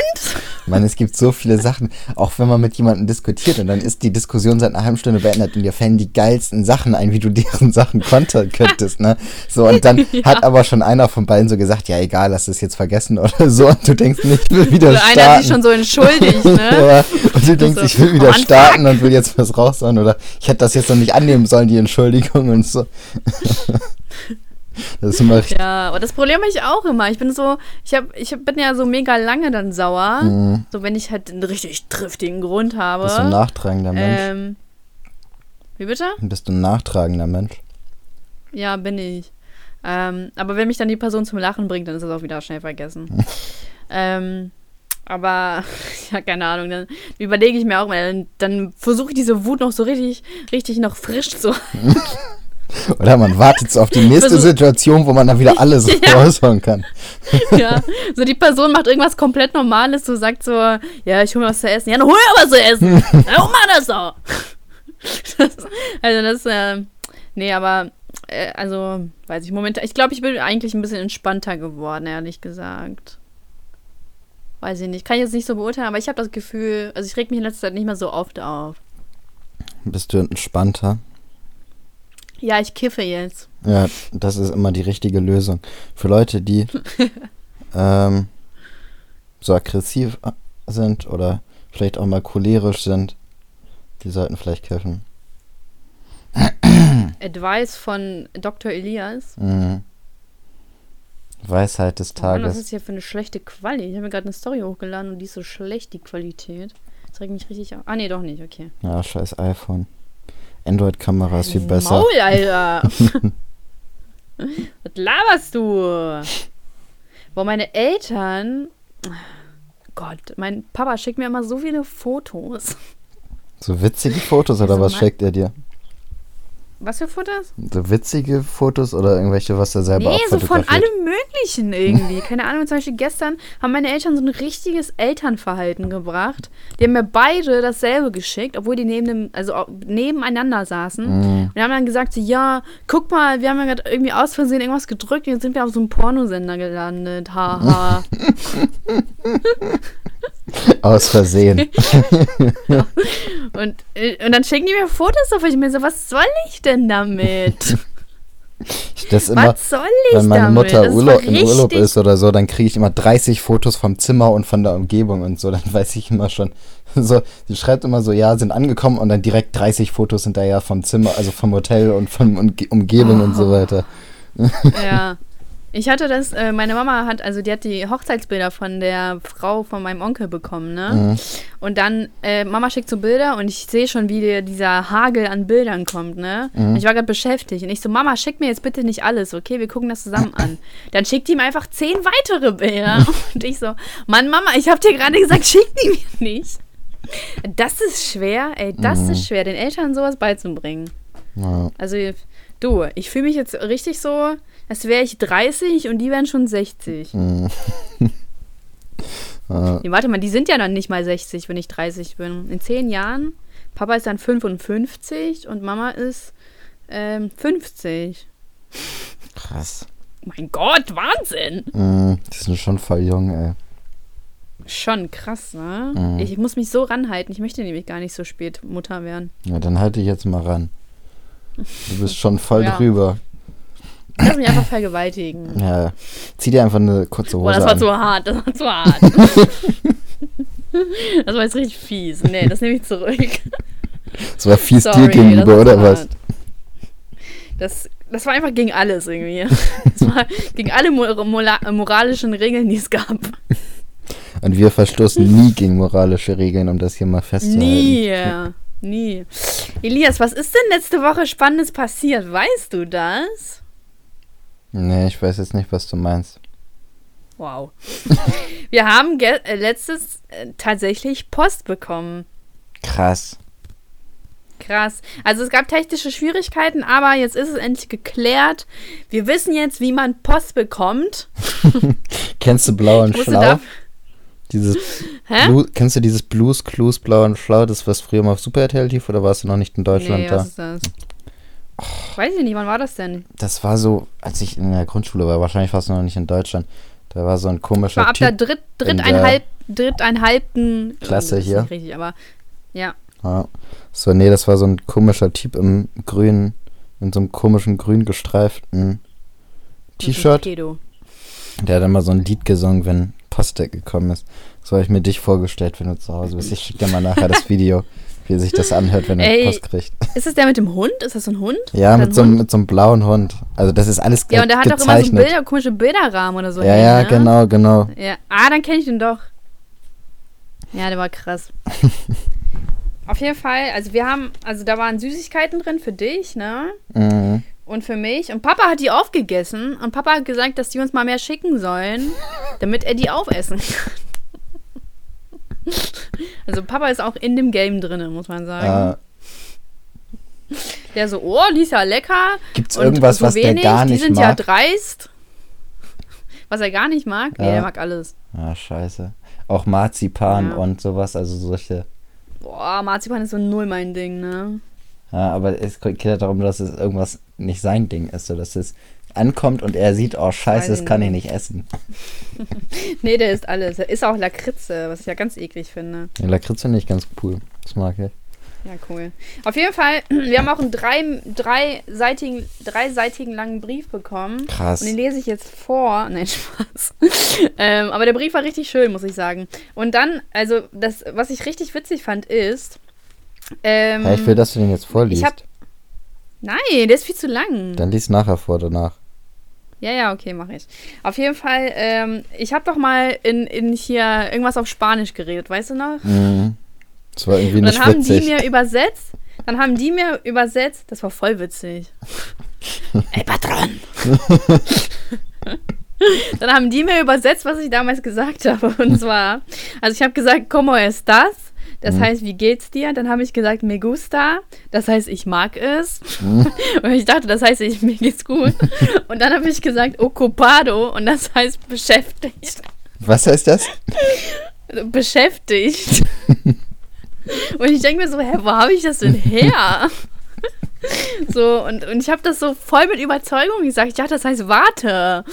Ich meine, es gibt so viele Sachen, auch wenn man mit jemandem diskutiert und dann ist die Diskussion seit einer halben Stunde beendet und dir fallen die geilsten Sachen ein, wie du [LAUGHS] deren Sachen kontern könntest, ne? So, und dann [LAUGHS] Ja. hat aber schon einer von beiden so gesagt, ja egal, lass es jetzt vergessen oder so und du denkst, nee, ich will wieder Oder starten. einer hat sich schon so entschuldigt, ne? ja, und du denkst, so, ich will wieder Mann, starten und will jetzt was raushauen oder ich hätte das jetzt noch nicht annehmen sollen, die Entschuldigung und so. Das richtig. Ja, aber das Problem habe ich auch immer. Ich bin so, ich, hab, ich bin ja so mega lange dann sauer. Mhm. So, wenn ich halt einen richtig triftigen Grund habe. Bist du ein nachtragender Mensch? ähm, wie bitte? Bist du ein nachtragender Mensch? Ja, bin ich. Ähm, aber wenn mich dann die Person zum Lachen bringt, dann ist das auch wieder schnell vergessen. [LAUGHS] ähm, aber, [LAUGHS] ja, keine Ahnung, dann überlege ich mir auch mal, dann, dann versuche ich diese Wut noch so richtig, richtig noch frisch zu [LAUGHS] Oder man wartet so auf die nächste Versuch- Situation, wo man dann wieder alles [LAUGHS] Ja. [LAUGHS] raushauen kann. [LAUGHS] Ja, so die Person macht irgendwas komplett Normales, so sagt so, ja, ich hol mir was zu essen. Ja, dann hol mir was zu essen. Ja, hol mal das. Das, also das, äh, nee, aber, äh, also, weiß ich, momentan, ich glaube, ich bin eigentlich ein bisschen entspannter geworden, ehrlich gesagt. Weiß ich nicht, kann ich jetzt nicht so beurteilen, aber ich habe das Gefühl, also ich reg mich in letzter Zeit nicht mehr so oft auf. Bist du entspannter? Ja, ich kiffe jetzt. Ja, das ist immer die richtige Lösung. Für Leute, die [LAUGHS] ähm, so aggressiv sind oder vielleicht auch mal cholerisch sind, die sollten vielleicht kiffen. [CLEARS THROAT] Advice von Dr. Elias. Mhm. Weisheit des Oh Mann, was Tages. ist hier für eine schlechte Quali? Ich habe mir gerade eine Story hochgeladen und die ist so schlecht, die Qualität. Das regt mich richtig auf. Ah, nee, doch nicht, okay. Ja, scheiß iPhone. Android-Kamera ist viel besser. Maul, Alter! [LAUGHS] was laberst du? Boah, meine Eltern. Gott, mein Papa schickt mir immer so viele Fotos. So witzige Fotos oder Also was mein- schickt er dir? Was für Fotos? So witzige Fotos oder irgendwelche, was er selber Nee, so von allem Möglichen irgendwie. Keine Ahnung, zum Beispiel gestern haben meine Eltern so ein richtiges Elternverhalten gebracht. Die haben mir beide dasselbe geschickt, obwohl die neben dem, also nebeneinander saßen. Mhm. Und haben dann gesagt, so, ja, guck mal, wir haben ja gerade irgendwie aus Versehen irgendwas gedrückt und jetzt sind wir auf so einem Pornosender gelandet. Haha. [LAUGHS] [LAUGHS] Aus Versehen. [LAUGHS] und, und dann schicken die mir Fotos auf. Ich mir so, was soll ich denn damit? Das immer, was soll ich wenn meine damit? Mutter Urlaub, in Urlaub ist oder so, dann kriege ich immer 30 Fotos vom Zimmer und von der Umgebung und so. Dann weiß ich immer schon. [LAUGHS] So, sie schreibt immer so, ja, sind angekommen und dann direkt 30 Fotos hinterher vom Zimmer, also vom Hotel und von Umge Umgebung und Oh. so weiter. Ja. [LAUGHS] Ich hatte das, äh, meine Mama hat, also die hat die Hochzeitsbilder von der Frau von meinem Onkel bekommen, ne? Mhm. Und dann, äh, Mama schickt so Bilder und ich sehe schon, wie dir dieser Hagel an Bildern kommt, ne? Mhm. Und ich war gerade beschäftigt und ich so, Mama, schick mir jetzt bitte nicht alles, okay? Wir gucken das zusammen an. [LAUGHS] Dann schickt die mir einfach zehn weitere Bilder [LAUGHS] und ich so, Mann, Mama, ich hab dir gerade gesagt, schick die mir nicht. Das ist schwer, ey, das Mhm. ist schwer, den Eltern sowas beizubringen. Ja. Also, du, ich fühle mich jetzt richtig so, als wäre ich 30 und die wären schon 60. Mhm. Ja. Nee, warte mal, die sind ja dann nicht mal 60, wenn ich 30 bin. In 10 Jahren, Papa ist dann 55 und Mama ist ähm, 50. Krass. Mein Gott, Wahnsinn! Mhm. Die sind schon voll jung, ey. Schon krass, ne? Mhm. Ich muss mich so ranhalten. Ich möchte nämlich gar nicht so spät Mutter werden. Ja, dann halte ich jetzt mal ran. Du bist schon voll Ja. drüber. Lass mich einfach vergewaltigen. [LAUGHS] Ja. Zieh dir einfach eine kurze Hose Boah, das war an. zu hart, das war zu hart. [LAUGHS] das war jetzt richtig fies. Nee, das nehme ich zurück. Das war fies dir Sorry, gegenüber, das war oder zu was? hart. Das, das war einfach gegen alles irgendwie. Das war gegen alle moralischen Regeln, die es gab. Und wir verstoßen nie gegen moralische Regeln, um das hier mal festzuhalten. Nie. Nie. Elias, was ist denn letzte Woche Spannendes passiert? Weißt du das? Nee, ich weiß jetzt nicht, was du meinst. Wow. [LAUGHS] Wir haben äh, letztes äh, tatsächlich Post bekommen. Krass. Krass. Also es gab technische Schwierigkeiten, aber jetzt ist es endlich geklärt. Wir wissen jetzt, wie man Post bekommt. [LAUGHS] Kennst du Blau und Schlau? Dieses? Blue, kennst du dieses Blues Clues Blau und Schlau, das was früher mal auf Super RTL lief oder warst du noch nicht in Deutschland nee, da? was ist das? Weiß ich nicht, wann war das denn? Das war so, als ich in der Grundschule war, wahrscheinlich warst du noch nicht in Deutschland. Da war so ein komischer War ab der Typ. dritt, in dritteinhalb, dritteinhalbten Klasse oh, hier. Nicht richtig, aber ja. Ja. So, nee, das war so ein komischer Typ im grünen, in so einem komischen grün gestreiften T-Shirt. Der hat immer so ein Lied gesungen, wenn Postdeck gekommen ist. So habe ich mir dich vorgestellt, wenn du zu Hause bist. Ich schicke dir mal nachher das [LAUGHS] Video, wie sich das anhört, wenn er Ey, Post kriegt. Ist das der mit dem Hund? Ist das so ein Hund? Ja, mit so, mit so einem blauen Hund. Also das ist alles Ja, und der hat auch immer so. Bilder, komische Bilderrahmen oder so. ja, ja, ne? genau, genau. Ja. Ah, dann kenne ich den doch. Ja, der war krass. [LAUGHS] Auf jeden Fall, also wir haben, also da waren Süßigkeiten drin für dich, ne? Mhm. Und für mich. Und Papa hat die aufgegessen. Und Papa hat gesagt, dass die uns mal mehr schicken sollen, damit er die aufessen kann. Also Papa ist auch in dem Game drin, muss man sagen. Äh, Der so, oh, die ist ja lecker. Gibt's irgendwas, so was der wenig, gar Die nicht sind ja mag? dreist. Was er gar nicht mag? Nee, Ja. der mag alles. Ah, scheiße. Auch Marzipan Ja. und sowas, also solche. Boah, Marzipan ist so null mein Ding, ne? Ja, aber es geht ja darum, dass es irgendwas nicht sein Ding ist, so dass es ankommt und er sieht, oh scheiße, das kann ich nicht. essen. [LAUGHS] Nee, der isst alles. Er isst auch Lakritze, was ich ja ganz eklig finde. Ja, Lakritz finde ich ganz cool. Das mag ich. Ja, cool. Auf jeden Fall, [CLEARS THROAT] wir haben auch einen drei, dreiseitigen, dreiseitigen langen Brief bekommen. Krass. Und den lese ich jetzt vor. [LAUGHS] Nein, Spaß. [LAUGHS] ähm, aber der Brief war richtig schön, muss ich sagen. Und dann, also, das, was ich richtig witzig fand, ist. Ähm, Ja, ich will, dass du den jetzt vorliest. ich hab- Nein, der ist viel zu lang. Dann lies nachher vor, danach. Ja, ja, okay, mache ich. Auf jeden Fall, ähm, ich habe doch mal in, in hier irgendwas auf Spanisch geredet, weißt du noch? Mhm. Das war irgendwie Und nicht dann haben witzig. die mir übersetzt. Dann haben die mir übersetzt. Das war voll witzig. [LAUGHS] Ey, Patron! dann haben die mir übersetzt, was ich damals gesagt habe. Und zwar, also ich habe gesagt, ¿Cómo estás? Das Mhm. heißt, wie geht's dir? Dann habe ich gesagt, me gusta. Das heißt, ich mag es. Mhm. [LAUGHS] Und ich dachte, das heißt, ich, mir geht's gut. [LAUGHS] Und dann habe ich gesagt, ocupado. Und das heißt beschäftigt. Was heißt das? [LAUGHS] beschäftigt. und ich denke mir so, hä, wo habe ich das denn her? so, und, und ich habe das so voll mit Überzeugung gesagt. Ich dachte, das heißt warte.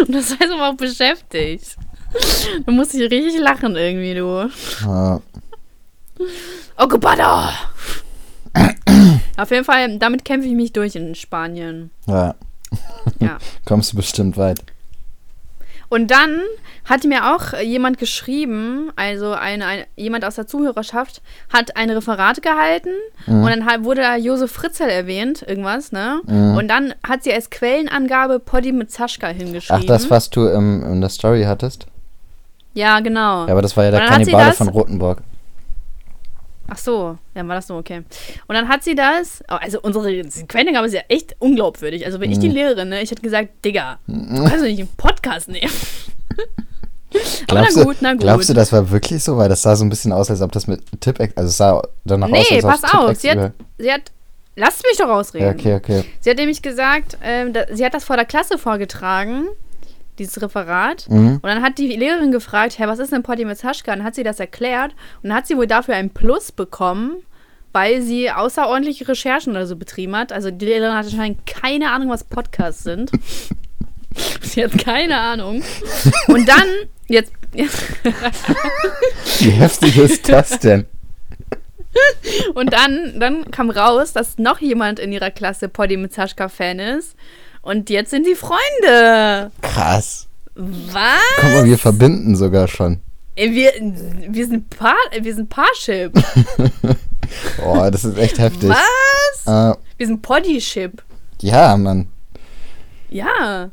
und das heißt aber auch beschäftigt. [LAUGHS] Da musste ich richtig lachen irgendwie, du. Ja. Occupado! Auf jeden Fall, damit kämpfe ich mich durch in Spanien. ja. [LAUGHS] Ja. Kommst du bestimmt weit. Und dann hat mir auch jemand geschrieben, also ein, ein, jemand aus der Zuhörerschaft hat ein Referat gehalten Mhm. und dann wurde da Josef Fritzl erwähnt, irgendwas, ne? Mhm. Und dann hat sie als Quellenangabe Poddy mit Zaschka hingeschrieben. Ach, das, was du im, in der Story hattest? Ja, genau. Ja, aber das war ja der Kannibale von Rotenburg. Ach so, ja, war das so, okay. Und dann hat sie das, oh, also unsere Quellenangabe ist ja echt unglaubwürdig. Also wenn ich die Mhm. Lehrerin, ne, ich hätte gesagt, Digga, du kannst doch nicht einen Podcast nehmen. [LAUGHS] Aber Glaubst na du- gut, na gut. Glaubst du, das war wirklich so? Weil das sah so ein bisschen aus, als ob das mit Tipp, also es sah danach aus, Nee, als ob pass auf, sie hat, sie hat, lasst mich doch ausreden. Ja, okay, okay. Sie hat nämlich gesagt, ähm, da, sie hat das vor der Klasse vorgetragen, dieses Referat. Mhm. Und dann hat die Lehrerin gefragt, hä, was ist denn Zaschka? Dann hat sie das erklärt und dann hat sie wohl dafür ein Plus bekommen, weil sie außerordentliche Recherchen oder so betrieben hat. Also die Lehrerin hat anscheinend keine Ahnung, was Podcasts sind. [LAUGHS] sie hat keine Ahnung. Und dann, jetzt, Wie heftig ist das denn? [LAUGHS] und dann, dann kam raus, dass noch jemand in ihrer Klasse Poddy mit Zaschka-Fan ist. Und jetzt sind die Freunde. Krass. Was? Guck mal, wir verbinden sogar schon. Ey, Wir, wir sind Paar, wir sind Parship. [LAUGHS] Oh, das ist echt heftig. Was? Äh, Wir sind Poddyship. ja, Mann. Ja.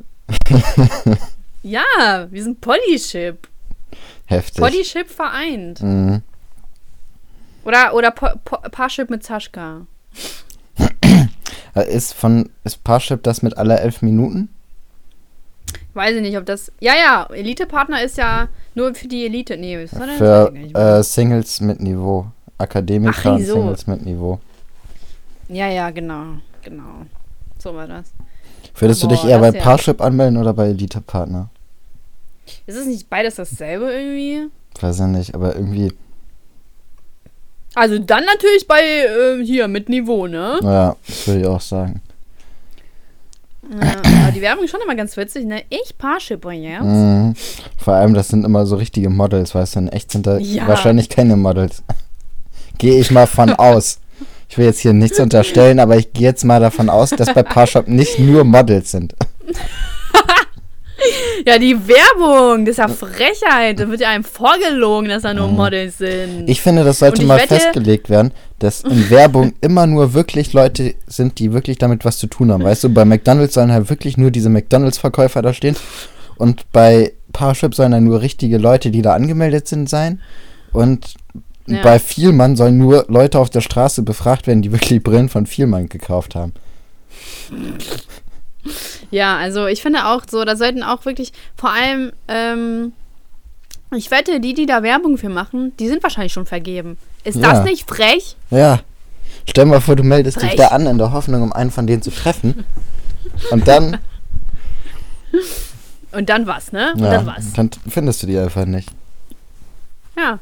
[LAUGHS] ja, wir sind Poddyship. Heftig. Poddyship vereint. Mhm. Oder, oder po, po, Parship mit Zaschka. Äh, Ist von ist Parship das mit aller elf Minuten? Weiß ich nicht, ob das. Ja, ja, Elite-Partner ist ja nur für die Elite. Nee, was war denn Für ich äh, Singles mit Niveau. Akademiker und? Singles mit Niveau. Ja, ja, genau. Genau. So war das. Würdest du Boah, dich eher bei ja- Parship anmelden oder bei Elite Partner? Ist es nicht beides dasselbe irgendwie? Weiß ja nicht, aber irgendwie, Also dann natürlich bei äh, hier mit Niveau, ne? ja, das würde ich auch sagen. Ja, die Werbung ist schon immer ganz witzig, ne? Ich Parshipper jetzt. Mhm. Vor allem, das sind immer so richtige Models, weißt du, in echt sind da Ja. wahrscheinlich keine Models. [LAUGHS] Gehe ich mal von aus. Ich will jetzt hier nichts unterstellen, aber ich gehe jetzt mal davon aus, dass bei Parshop nicht nur Models sind. [LAUGHS] Ja, die Werbung, das ist ja Frechheit. Da wird ja einem vorgelogen, dass da nur Models sind. Ich finde, das sollte mal festgelegt werden, dass in Werbung [LAUGHS] immer nur wirklich Leute sind, die wirklich damit was zu tun haben. Weißt du, bei McDonalds sollen halt wirklich nur diese McDonalds-Verkäufer da stehen und bei Parship sollen dann nur richtige Leute, die da angemeldet sind, sein. Und Ja. bei Vielmann sollen nur Leute auf der Straße befragt werden, die wirklich Brillen von Vielmann gekauft haben. Ja, also ich finde auch so, da sollten auch wirklich, vor allem, ähm, ich wette, die, die da Werbung für machen, die sind wahrscheinlich schon vergeben. Ist Ja. das nicht frech? Ja. Stell mal vor, du meldest dich Frech. da an in der Hoffnung, um einen von denen zu treffen. Und dann, Und dann was, ne? Und ja, dann was. dann findest du die einfach nicht. Ja.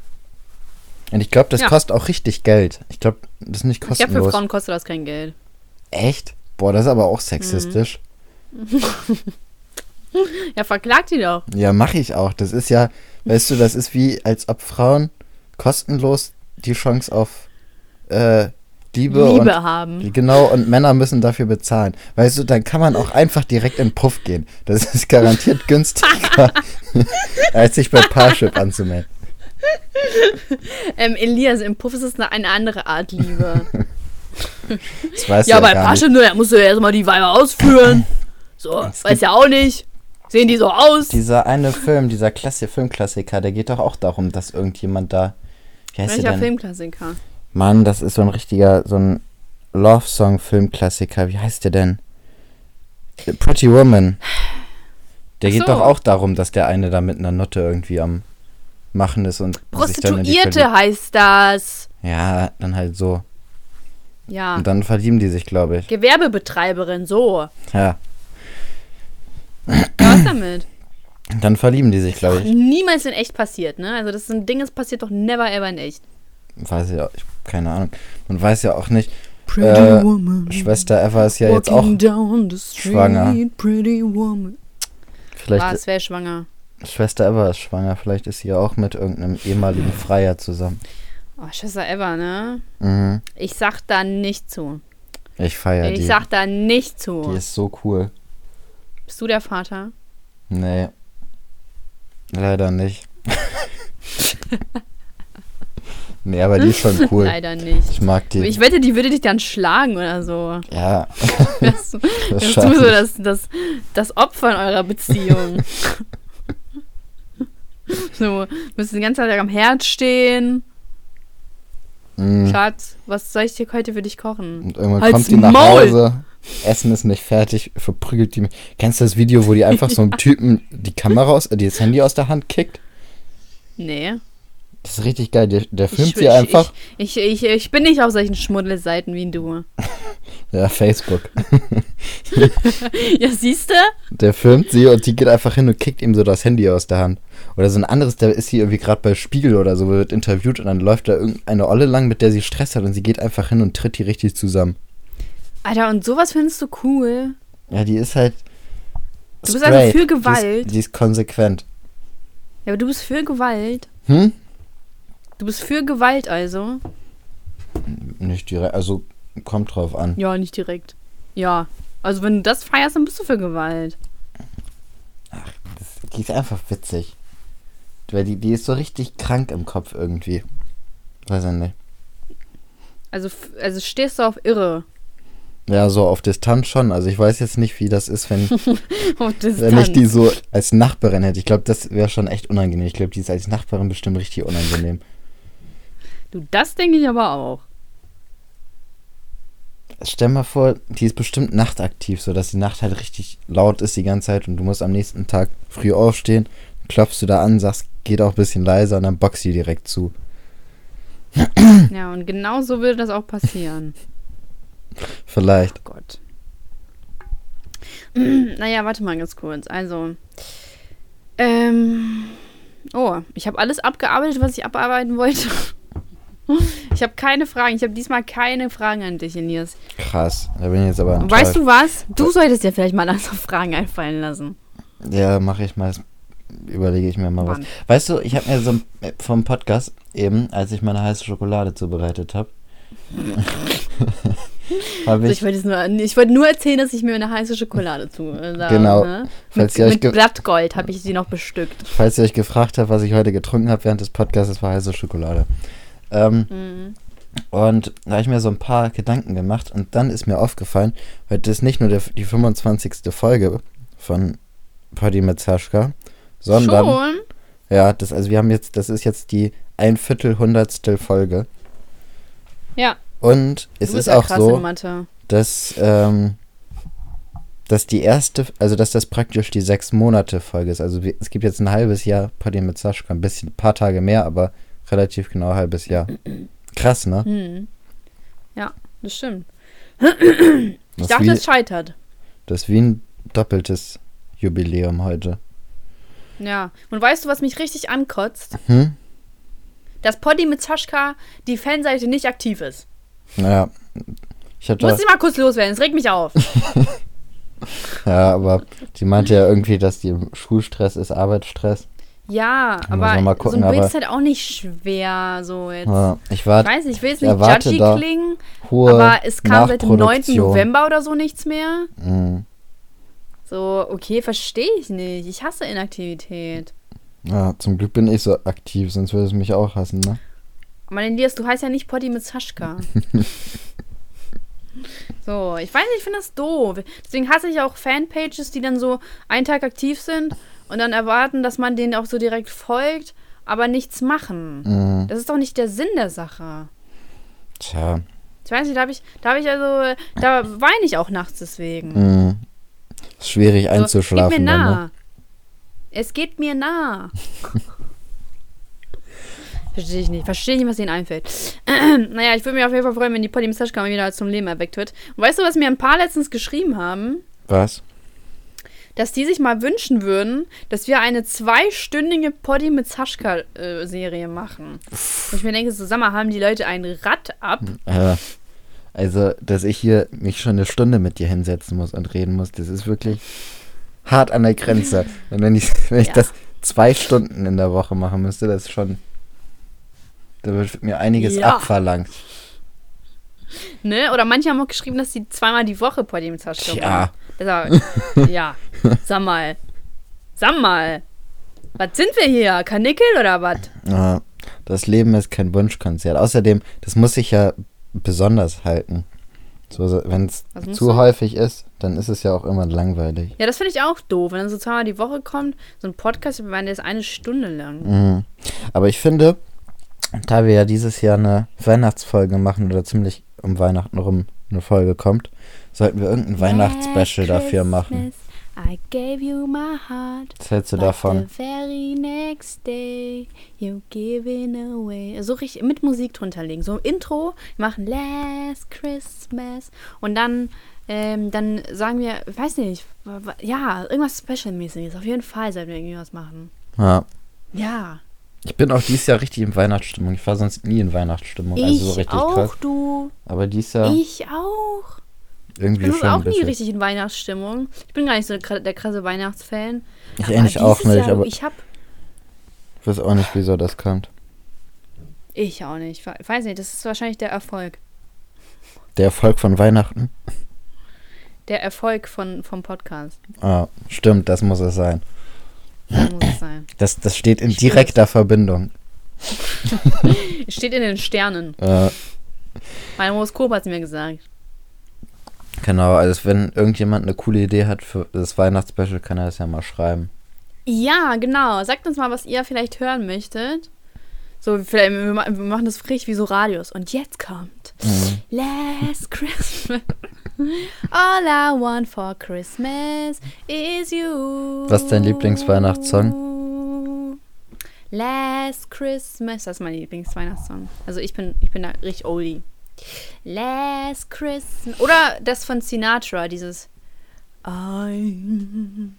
Und ich glaube, das Ja. kostet auch richtig Geld. Ich glaube, das ist nicht Ich glaube, für kostenlos. Frauen kostet das kein Geld. Echt? Boah, das ist aber auch sexistisch. Ja, verklagt die doch. Ja, mache ich auch. Das ist ja, weißt du, das ist wie, als ob Frauen kostenlos die Chance auf äh, Liebe, Liebe und haben. genau und Männer müssen dafür bezahlen. Weißt du, dann kann man auch einfach direkt in Puff gehen. Das ist garantiert günstiger, [LAUGHS] als sich bei Parship anzumelden. Ähm, Elias, im Puff ist es eine, eine andere Art Liebe. Ja, ja, bei Parship, da musst du ja erstmal die Weiber ausführen. So, weiß gibt- ja auch nicht. Sehen die so aus? Dieser eine Film, dieser Klasse Filmklassiker, der geht doch auch darum, dass irgendjemand da. Wie heißt der Welcher denn? Filmklassiker? Mann, das ist so ein richtiger, so ein Love-Song-Filmklassiker. Wie heißt der denn? Pretty Woman. Der Ach geht so. doch auch darum, dass der eine da mit einer Nutte irgendwie am Machen ist und Prostituierte heißt das. Ja, dann halt so. Ja. Und dann verlieben die sich, glaube ich. Gewerbebetreiberin, so. Ja, Was damit? dann verlieben die sich, glaube ich. Niemals in echt passiert, ne? Also das ist ein Ding, das passiert doch never ever in echt. Weiß ja, ich, keine Ahnung. Man weiß ja auch nicht. Pretty Äh, woman. Schwester Eva ist ja jetzt auch down the street, schwanger. Pretty woman. vielleicht. Was, wer ist schwanger? Schwester Eva ist schwanger. Vielleicht ist sie ja auch mit irgendeinem ehemaligen Freier zusammen. Oh, Schwester Eva, ne? Mhm. Ich sag da nicht zu. Ich feiere ich die. sag da nicht zu. Die ist so cool. Bist du der Vater? Nee. Leider nicht. [LAUGHS] nee, aber die ist schon cool. Leider nicht. Ich mag die. Ich wette, die würde dich dann schlagen oder so. ja, das [LAUGHS] ist schaff du so das, das, das Opfer in eurer Beziehung. [LAUGHS] so, müsst die ganze Zeit am Herd stehen. Mhm. Schatz, was soll ich dir heute für dich kochen? Und irgendwann Halt's kommt die nach Maul! Hause. Essen ist nicht fertig, verprügelt die mich. Kennst du das Video, wo die einfach so einem [LAUGHS] Typen die Kamera aus, äh, das Handy aus der Hand kickt? Nee. Das ist richtig geil. Der, der filmt ich, sie einfach. Ich, ich, ich, ich bin nicht auf solchen Schmuddelseiten wie du. [LAUGHS] Ja, Facebook. [LAUGHS] Ja, siehst du? Der filmt sie und die geht einfach hin und kickt ihm so das Handy aus der Hand. Oder so ein anderes, da ist sie irgendwie gerade bei Spiegel oder so, wird interviewt und dann läuft da irgendeine Olle lang, mit der sie Stress hat und sie geht einfach hin und tritt die richtig zusammen. Alter, und sowas findest du cool? Ja, die ist halt. Du bist also straight. für Die Gewalt? ist, die ist konsequent. Ja, aber du bist für Gewalt. Hm? Du bist für Gewalt also? Nicht direkt, also kommt drauf an. Ja, nicht direkt. Ja. Also wenn du das feierst, dann bist du für Gewalt. Das, die ist einfach witzig. Weil die, die ist so richtig krank im Kopf irgendwie. Weiß ich nicht. Also, also stehst du auf Irre. Ja, so auf Distanz schon. Also ich weiß jetzt nicht, wie das ist, wenn, [LAUGHS] wenn ich die so als Nachbarin hätte. Ich glaube, das wäre schon echt unangenehm. Ich glaube, die ist als Nachbarin bestimmt richtig unangenehm. Du, das denke ich aber auch. Stell mal vor, die ist bestimmt nachtaktiv, so dass die Nacht halt richtig laut ist die ganze Zeit und du musst am nächsten Tag früh aufstehen, klopfst du da an, sagst, geht auch ein bisschen leiser und dann boxt die direkt zu. Ja, und genau so würde das auch passieren. [LAUGHS] Vielleicht. Oh Gott. [CLEARS THROAT] naja, warte mal ganz kurz. Also, Ähm. Oh, ich habe alles abgearbeitet, was ich abarbeiten wollte. [LAUGHS] Ich habe keine Fragen. Ich habe diesmal keine Fragen an dich, Elias. Krass. Da bin ich jetzt aber. Weißt du was? Du solltest dir vielleicht mal langsam Fragen einfallen lassen. Ja, mache ich mal. Überlege ich mir mal was. Wann? Weißt du, ich habe mir so vom Podcast eben, als ich meine heiße Schokolade zubereitet habe [LAUGHS] [LAUGHS] Also ich, wollte nur, ich wollte nur erzählen, dass ich mir eine heiße Schokolade zu. Äh, Genau. Ne? Falls Mit, ihr euch mit Blattgold habe ich sie noch bestückt. falls ihr euch gefragt habt, was ich heute getrunken habe während des Podcasts, war heiße Schokolade. Ähm, Mhm. Und da habe ich mir so ein paar Gedanken gemacht und dann ist mir aufgefallen, heute ist nicht nur der, die 25. Folge von Poddy mit Saschka, sondern Schon? ja, das also wir haben jetzt, das ist jetzt die ein Viertel hundertstel Folge Ja. Und es ist ja auch krass so, dass ähm, dass die erste, also dass das praktisch die sechs Monate Folge ist. Also es gibt jetzt ein halbes Jahr Poddy mit Saschka, ein bisschen, ein paar Tage mehr, aber relativ genau ein halbes Jahr. Krass, ne? Hm. Ja, das stimmt. Ich dachte, wie, es scheitert. das ist wie ein doppeltes Jubiläum heute. Ja. Und weißt du, was mich richtig ankotzt? Hm? Dass Poddy mit Saschka die Fanseite nicht aktiv ist. Naja, ich hatte, Muss ich mal kurz loswerden, es regt mich auf. [LAUGHS] ja, aber die meinte ja irgendwie, dass die Schulstress ist, Arbeitsstress. Ja, Muss man mal aber gucken, so ein Bild aber- ist halt auch nicht schwer, so jetzt. Ja, ich Ich war weiß nicht, ich will jetzt ich nicht judgy klingen, hohe aber es kam seit dem 9. Nachproduktion. November oder so nichts mehr. Mhm. So, okay, verstehe ich nicht. Ich hasse Inaktivität. Ja, zum Glück bin ich so aktiv, sonst würde es mich auch hassen, ne? Aber Elias, du heißt ja nicht Poddy mit Saschka. [LAUGHS] so, ich weiß nicht, ich finde das doof. Deswegen hasse ich auch Fanpages, die dann so einen Tag aktiv sind und dann erwarten, dass man denen auch so direkt folgt, aber nichts machen. Mhm. Das ist doch nicht der Sinn der Sache. Tja. Ich weiß nicht, da habe ich, da habe ich also, da weine ich auch nachts deswegen. Mhm. Ist schwierig So, einzuschlafen. Geht mir nah. ne? Es geht mir nah. [LAUGHS] Verstehe ich nicht. Verstehe ich nicht, was ihnen einfällt. [CLEARS THROAT] naja, ich würde mich auf jeden Fall freuen, wenn die Polly mal wieder zum Leben erweckt wird. Und weißt du, was mir ein paar letztens geschrieben haben? Was? Dass die sich mal wünschen würden, dass wir eine zweistündige Poddy mit Saschka-Serie machen. Wo ich mir denke, mal, haben die Leute ein Rad ab? Ja. Also, dass ich hier mich schon eine Stunde mit dir hinsetzen muss und reden muss, das ist wirklich hart an der Grenze. [LAUGHS] Und wenn ich, wenn ich Ja. das zwei Stunden in der Woche machen müsste, das ist schon. Da wird mir einiges Ja. abverlangt. Ne? Oder manche haben auch geschrieben, dass sie zweimal die Woche Saschka Tja. machen. Deshalb, [LAUGHS] ja, sag mal. Sag mal. Was sind wir hier? Kanickel oder was? Ja, das Leben ist kein Wunschkonzert. Außerdem, das muss sich ja besonders halten. So, wenn es zu so? häufig ist, dann ist es ja auch immer langweilig. Ja, das finde ich auch doof. Wenn dann so zweimal die Woche kommt, so ein Podcast, wir meinen, der ist eine Stunde lang. Mhm. Aber ich finde, da wir ja dieses Jahr eine Weihnachtsfolge machen oder ziemlich um Weihnachten rum eine Folge kommt, sollten wir irgendein Weihnachtsspecial dafür machen. I gave you my heart. Was hältst du davon? The very next day you giving away. So richtig mit Musik drunter legen. So Intro, wir machen Last Christmas und dann, ähm, dann sagen wir, ich weiß nicht, ja, irgendwas Special-mäßiges. Auf jeden Fall sollten wir irgendwie was machen. Ja. Ja. Ich bin auch dieses Jahr richtig in Weihnachtsstimmung. Ich war sonst nie in Weihnachtsstimmung. Ich also so richtig auch, krass. du. Aber dieses Jahr Ich auch. irgendwie Ich bin schon auch nie richtig in Weihnachtsstimmung. Ich bin gar nicht so der, krasse Weihnachtsfan. Ich Aber eigentlich auch nicht, Jahr, aber ich hab ich weiß auch nicht, wieso das kommt. Ich auch nicht. Ich weiß nicht, das ist wahrscheinlich der Erfolg. Der Erfolg von Weihnachten? Der Erfolg von, vom Podcast. Ah, stimmt, das muss es sein. Das muss es sein. Das, das steht in direkter Verbindung. [LAUGHS] Es steht in den Sternen. Äh, Mein Horoskop hat es mir gesagt. genau, also wenn irgendjemand eine coole Idee hat für das Weihnachtsspecial, kann er das ja mal schreiben. Ja, genau. Sagt uns mal, was ihr vielleicht hören möchtet. So, vielleicht, wir ma- wir machen das frisch wie so Radios. Und jetzt kommt Mhm. Last Christmas. All I want for Christmas is you. Was ist dein Lieblingsweihnachtssong? Last Christmas. Das ist mein Lieblingsweihnachtssong. Also ich bin, ich bin da richtig oldie. Last Christmas. Oder das von Sinatra, dieses I'm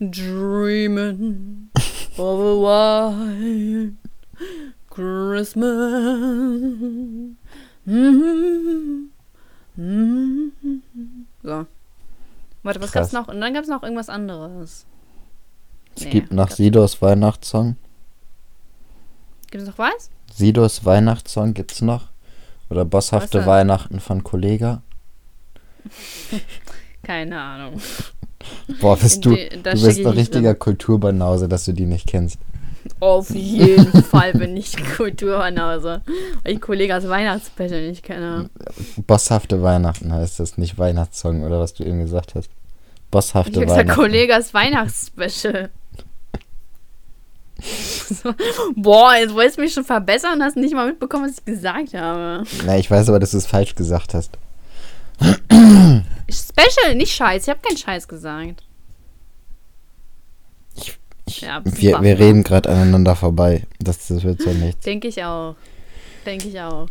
dreaming of a white Christmas. Mhm. Mhm. So. Warte, was Krass. gab's noch? Und dann gab's noch irgendwas anderes. Es Nee, gibt nach Sidos Weihnachtssong. Gibt es noch was? Sidos Weihnachtssong gibt's noch. Oder Bosshafte? Weihnachten von Kollega. [LAUGHS] Keine Ahnung. Boah, bist du, die- du bist ein richtiger. Kulturbanause, dass du die nicht kennst. Auf jeden [LAUGHS] Fall bin ich Kulturbanause. Weil ich Kollegas Weihnachtsspecial nicht kenne. Bosshafte Weihnachten heißt das, nicht Weihnachtssong oder was du eben gesagt hast. Ich Bosshafte habe gesagt, Weihnachten. Kollegas Weihnachtsspecial. so, boah, jetzt wolltest du mich schon verbessern und hast nicht mal mitbekommen, was ich gesagt habe. Na, ich weiß aber, dass du es falsch gesagt hast. Special, nicht Scheiß. Ich habe keinen Scheiß gesagt. Ich, Ja, wir, wir reden gerade aneinander vorbei. Das, das wird so nichts. Denke ich auch. Denke ich auch.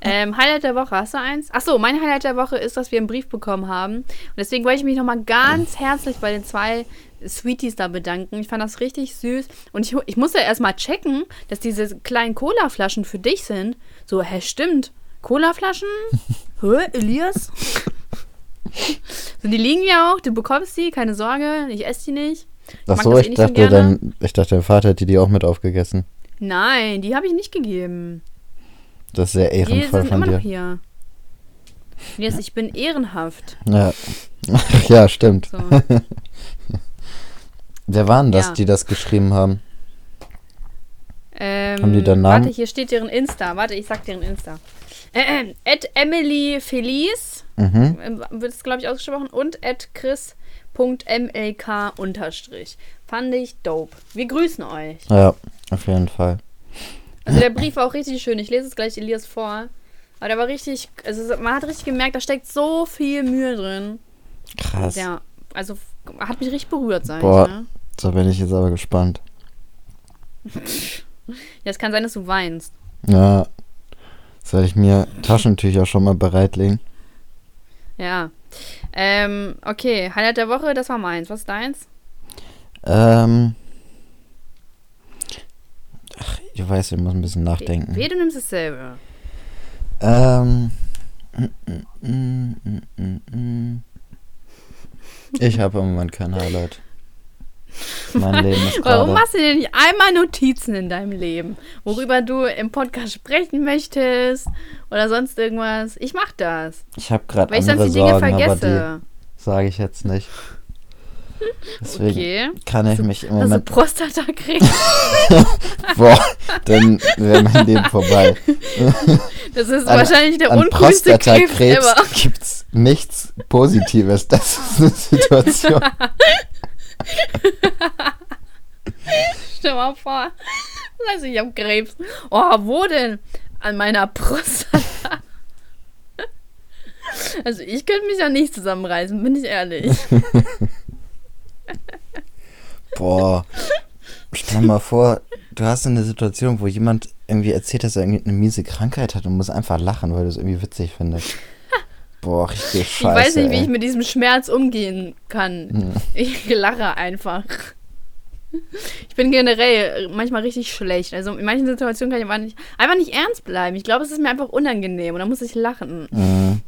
Ähm, Highlight der Woche, hast du eins? Achso, mein Highlight der Woche ist, dass wir einen Brief bekommen haben. Und deswegen wollte ich mich nochmal ganz herzlich bei den zwei Sweeties da bedanken. Ich fand das richtig süß. Und ich, ich musste erstmal checken, dass diese kleinen Cola-Flaschen für dich sind. So, hä, stimmt. Cola-Flaschen? [LAUGHS] Hä, Elias? [LAUGHS] so, die liegen ja auch, du bekommst die, keine Sorge, ich esse die nicht. Ach so, eh ich so dachte, dein, ich dachte, dein Vater hätte die auch mit aufgegessen. Nein, die habe ich nicht gegeben. Das ist sehr Die ehrenvoll sind von immer noch dir. hier. Yes, ich bin ehrenhaft. Ja. [LAUGHS] Ja, stimmt. So. [LAUGHS] Wer waren das, Ja. die das geschrieben haben? Ähm, Haben die da Namen? Warte, hier steht deren Insta. Warte, ich sag deren Insta. Äh, äh, at Emily Felice, Mhm. ähm, wird es, glaube ich, ausgesprochen, und at unterstrich. Fand ich dope. Wir grüßen euch. Ja, auf jeden Fall. Also der Brief war auch richtig schön. Ich lese es gleich Elias vor. Aber der war richtig, also man hat richtig gemerkt, da steckt so viel Mühe drin. Krass. Ja, also hat mich richtig berührt, sag Boah. ich. Ne? So bin ich jetzt aber gespannt. Ja, es kann sein, dass du weinst. Ja. Soll ich mir Taschentücher schon mal bereitlegen? Ja. Ähm, okay, Highlight der Woche, das war meins. Was ist deins? Ähm. Ach, ich weiß, ich muss ein bisschen nachdenken. Weh, du nimmst dasselbe. Ähm. mm, mm, mm. Ich habe im Moment kein Highlight. Mein Leben ist [LAUGHS] Warum machst du dir nicht einmal Notizen in deinem Leben, worüber du im Podcast sprechen möchtest oder sonst irgendwas? Ich mach das, Ich habe gerade weil ich sonst andere die Dinge Sorgen, vergesse. sage ich jetzt nicht. Deswegen Okay. kann ich mich im Hast du Moment. Prostatakrebs? [LAUGHS] Boah, dann wäre mein Leben vorbei. Das ist An- wahrscheinlich der uncoolste Krebs ever. gibt's nichts Positives. Das ist eine Situation. [LAUGHS] [LAUGHS] Stell mal vor. Das heißt, ich hab Krebs. Oh, wo denn? An meiner Prostata. [LAUGHS] Also ich könnte mich ja nicht zusammenreißen, bin ich ehrlich. [LAUGHS] Boah. Stell dir mal vor, du hast eine Situation, wo jemand irgendwie erzählt, dass er irgendwie eine miese Krankheit hat und muss einfach lachen, weil du es irgendwie witzig findest. Boah, richtig scheiße. ich weiß nicht, wie ich mit diesem Schmerz umgehen kann. Hm. Ich lache einfach. Ich bin generell manchmal richtig schlecht. Also in manchen Situationen kann ich einfach nicht, einfach nicht ernst bleiben. Ich glaube, es ist mir einfach unangenehm und dann muss ich lachen. Mhm.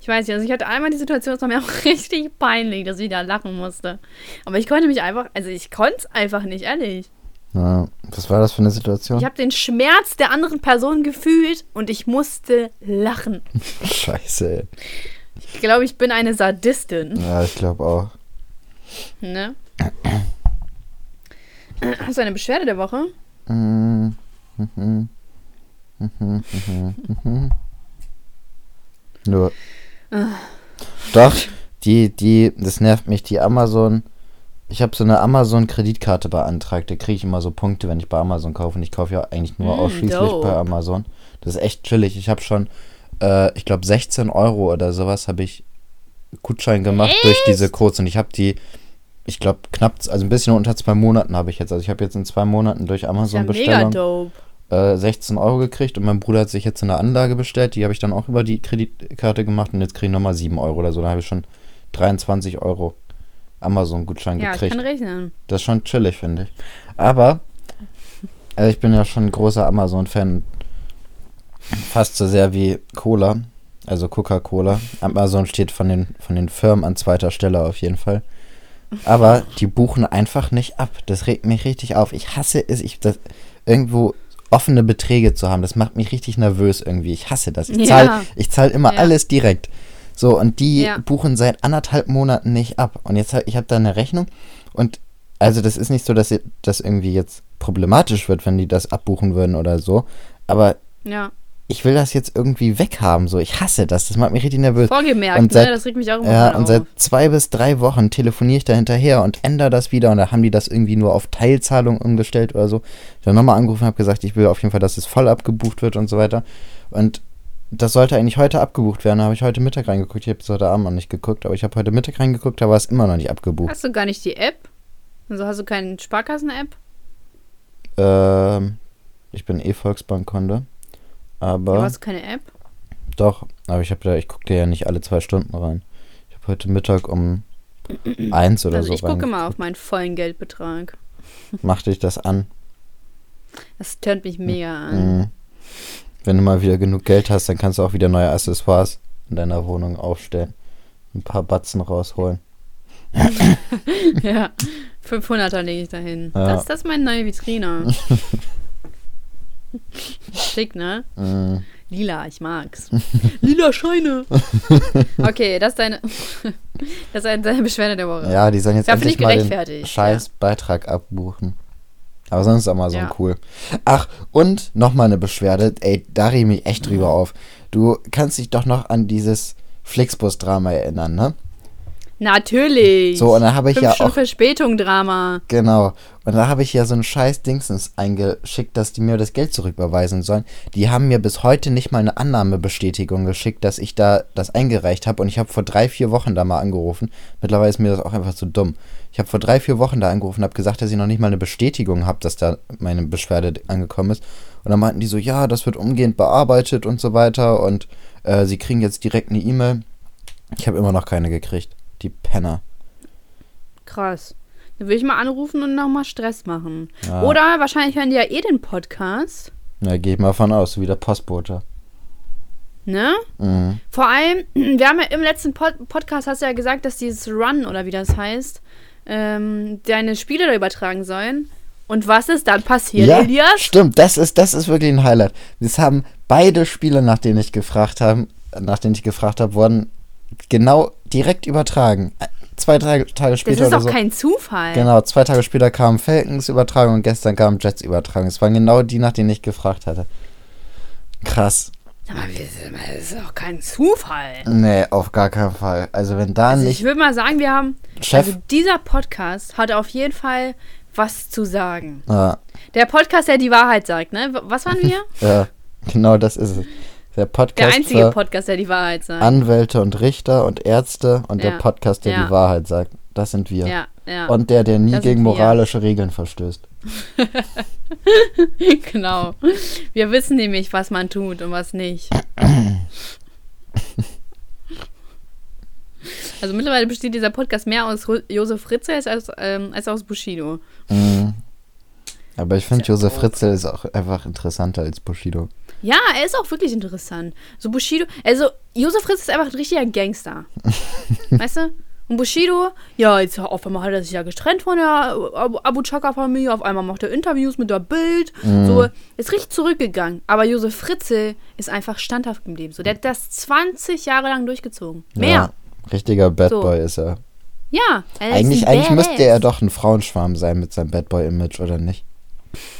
Ich weiß nicht, also ich hatte einmal die Situation, es war mir [LAUGHS] auch richtig peinlich, dass ich da lachen musste. Aber ich konnte mich einfach, also ich konnte es einfach nicht, ehrlich. Ja, was war das für eine Situation? Ich habe den Schmerz der anderen Person gefühlt und ich musste lachen. [LAUGHS] Scheiße, ey. Ich glaube, ich bin eine Sadistin. Ja, ich glaube auch. Ne? Hast du eine Beschwerde der Woche? Mhm. Mhm. Mhm. Mhm. Mhm. Nur. Ah. Doch, die, die, das nervt mich, die Amazon. Ich habe so eine Amazon-Kreditkarte beantragt. Da kriege ich immer so Punkte, wenn ich bei Amazon kaufe. Und ich kaufe ja eigentlich nur Mm, ausschließlich dope. bei Amazon. Das ist echt chillig. Ich habe schon, äh, ich glaube, 16 Euro oder sowas habe ich Gutschein gemacht durch diese Codes. Und ich habe die, ich glaube, knapp, also ein bisschen unter zwei Monaten habe ich jetzt. Also ich habe jetzt in zwei Monaten durch Ist ja mega Amazon-Bestellung dope. äh, 16 Euro gekriegt und mein Bruder hat sich jetzt eine Anlage bestellt, die habe ich dann auch über die Kreditkarte gemacht und jetzt kriege ich nochmal 7 Euro oder so. Da habe ich schon 23 Euro Amazon-Gutschein Ja, gekriegt. kann rechnen. Das ist schon chillig, finde ich. Aber, also ich bin ja schon ein großer Amazon-Fan. Fast so sehr wie Cola, also Coca-Cola. Amazon steht von den, von den Firmen an zweiter Stelle auf jeden Fall. Aber die buchen einfach nicht ab. Das regt mich richtig auf. Ich hasse es, ich, das, irgendwo offene Beträge zu haben. Das macht mich richtig nervös irgendwie. Ich hasse das. Ich Ja. zahle ich zahl immer Ja. alles direkt. So, und die Ja. buchen seit anderthalb Monaten nicht ab. Und jetzt hab, ich habe da eine Rechnung und also das ist nicht so, dass das irgendwie jetzt problematisch wird, wenn die das abbuchen würden oder so. Aber Ja. ich will das jetzt irgendwie weghaben. So, ich hasse das. Das macht mich richtig nervös. Vorgemerkt, Und seit- ne? Das regt mich auch immer Ja, und seit zwei bis drei Wochen telefoniere ich da hinterher und ändere das wieder. Und da haben die das irgendwie nur auf Teilzahlung umgestellt oder so. Ich habe nochmal angerufen und habe gesagt, ich will auf jeden Fall, dass es voll abgebucht wird und so weiter. Und das sollte eigentlich heute abgebucht werden. Da habe ich heute Mittag reingeguckt. Ich habe es heute Abend noch nicht geguckt, aber ich habe heute Mittag reingeguckt, da war es immer noch nicht abgebucht. Hast du gar nicht die App? Also hast du keine Sparkassen-App? Ähm, ich bin eh Volksbankkunde. Ja. Aber hast du keine App? doch, aber ich habe da, ich gucke dir ja nicht alle zwei Stunden rein. Ich habe heute Mittag um [CLEARS THROAT] eins oder Also so ich gucke mal auf meinen vollen Geldbetrag. Mach dich das an. Das tönt mich mega an. Mhm. Wenn du mal wieder genug Geld hast, dann kannst du auch wieder neue Accessoires in deiner Wohnung aufstellen. Ein paar Batzen rausholen. [LAUGHS] Ja. 500er lege ich dahin. Ja. Das, das ist meine neue Vitrine. [LAUGHS] Schick, ne? Mhm. Lila, ich mag's. [LAUGHS] Lila Scheine. Okay, das ist deine, das ist deine Beschwerde der Woche. Ja, die sollen jetzt Ja, endlich ich mal den gerechtfertigt, scheiß Beitrag abbuchen. Aber sonst ist Amazon Ja. cool. Ach, und nochmal eine Beschwerde. Ey, da reg ich mich echt drüber auf. Du kannst dich doch noch an dieses Flixbus-Drama erinnern, ne? Natürlich. So, und da habe ich Fünf ja Stunden auch Verspätung Drama. Genau. Und da habe ich ja so ein scheiß Dingsens eingeschickt, dass die mir das Geld zurücküberweisen sollen. Die haben mir bis heute nicht mal eine Annahmebestätigung geschickt, dass ich da das eingereicht habe. Und ich habe vor drei, vier Wochen da mal angerufen. Mittlerweile ist mir das auch einfach zu dumm. Ich habe vor drei, vier Wochen da angerufen und habe gesagt, dass ich noch nicht mal eine Bestätigung habe, dass da meine Beschwerde angekommen ist. Und dann meinten die so, ja, das wird umgehend bearbeitet und so weiter. Und äh, sie kriegen jetzt direkt eine E-Mail. Ich habe immer noch keine gekriegt. Die Penner. Krass. Dann will ich mal anrufen und nochmal Stress machen. Ja. Oder wahrscheinlich hören die ja eh den Podcast. Na, geh ich mal von aus, wie der Postbote. Ne? Mhm. Vor allem, [CLEARS THROAT] wir haben ja im letzten Pod Podcast hast du ja gesagt, dass dieses Run oder wie das heißt, ähm, deine Spiele da übertragen sollen. Und was ist dann passiert, ja, Elias? stimmt, das ist, das ist wirklich ein Highlight. Das haben beide Spiele, nach denen ich gefragt habe, nach denen ich gefragt habe, wurden genau direkt übertragen. Zwei, drei Tage Das später ist oder doch so. kein Zufall. Genau, zwei Tage später kam Falcons Übertragung und gestern kam Jets Übertragung. Es waren genau die, nach denen ich gefragt hatte. Krass. Mal, das ist doch kein Zufall. Nee, auf gar keinen Fall. Also wenn da Also ich nicht würde mal sagen, wir haben. Chef. Also dieser Podcast hat auf jeden Fall was zu sagen. ja, Der Podcast, der die Wahrheit sagt, ne? Was waren wir? [LAUGHS] ja, genau das ist es. Der Der Podcast einzige für Podcast, der die Wahrheit sagt. Anwälte und Richter und Ärzte und der Ja, Podcast, der ja. die Wahrheit sagt. Das sind wir. ja, ja. Und der, der nie Das gegen moralische Regeln verstößt. [LAUGHS] genau. Wir wissen nämlich, was man tut und was nicht. Also mittlerweile besteht dieser Podcast mehr aus Josef Fritzl als, ähm, als aus Bushido. Mhm. Aber ich finde, Josef Fritzl ist auch einfach interessanter als Bushido. Ja, er ist auch wirklich interessant. So Bushido, also Josef Fritz ist einfach ein richtiger Gangster. [LAUGHS] weißt du? Und Bushido, ja, jetzt auf einmal hat er sich ja getrennt von der Abu- Chaka-Familie, auf einmal macht er Interviews mit der Bild. Mhm. So, ist richtig zurückgegangen. Aber Josef Fritzl ist einfach standhaft geblieben. So, der hat das 20 Jahre lang durchgezogen. Mehr. Ja, richtiger Bad So. Boy ist er. Ja. er ist Eigentlich, eigentlich müsste er doch ein Frauenschwarm sein mit seinem Bad Boy-Image, oder nicht?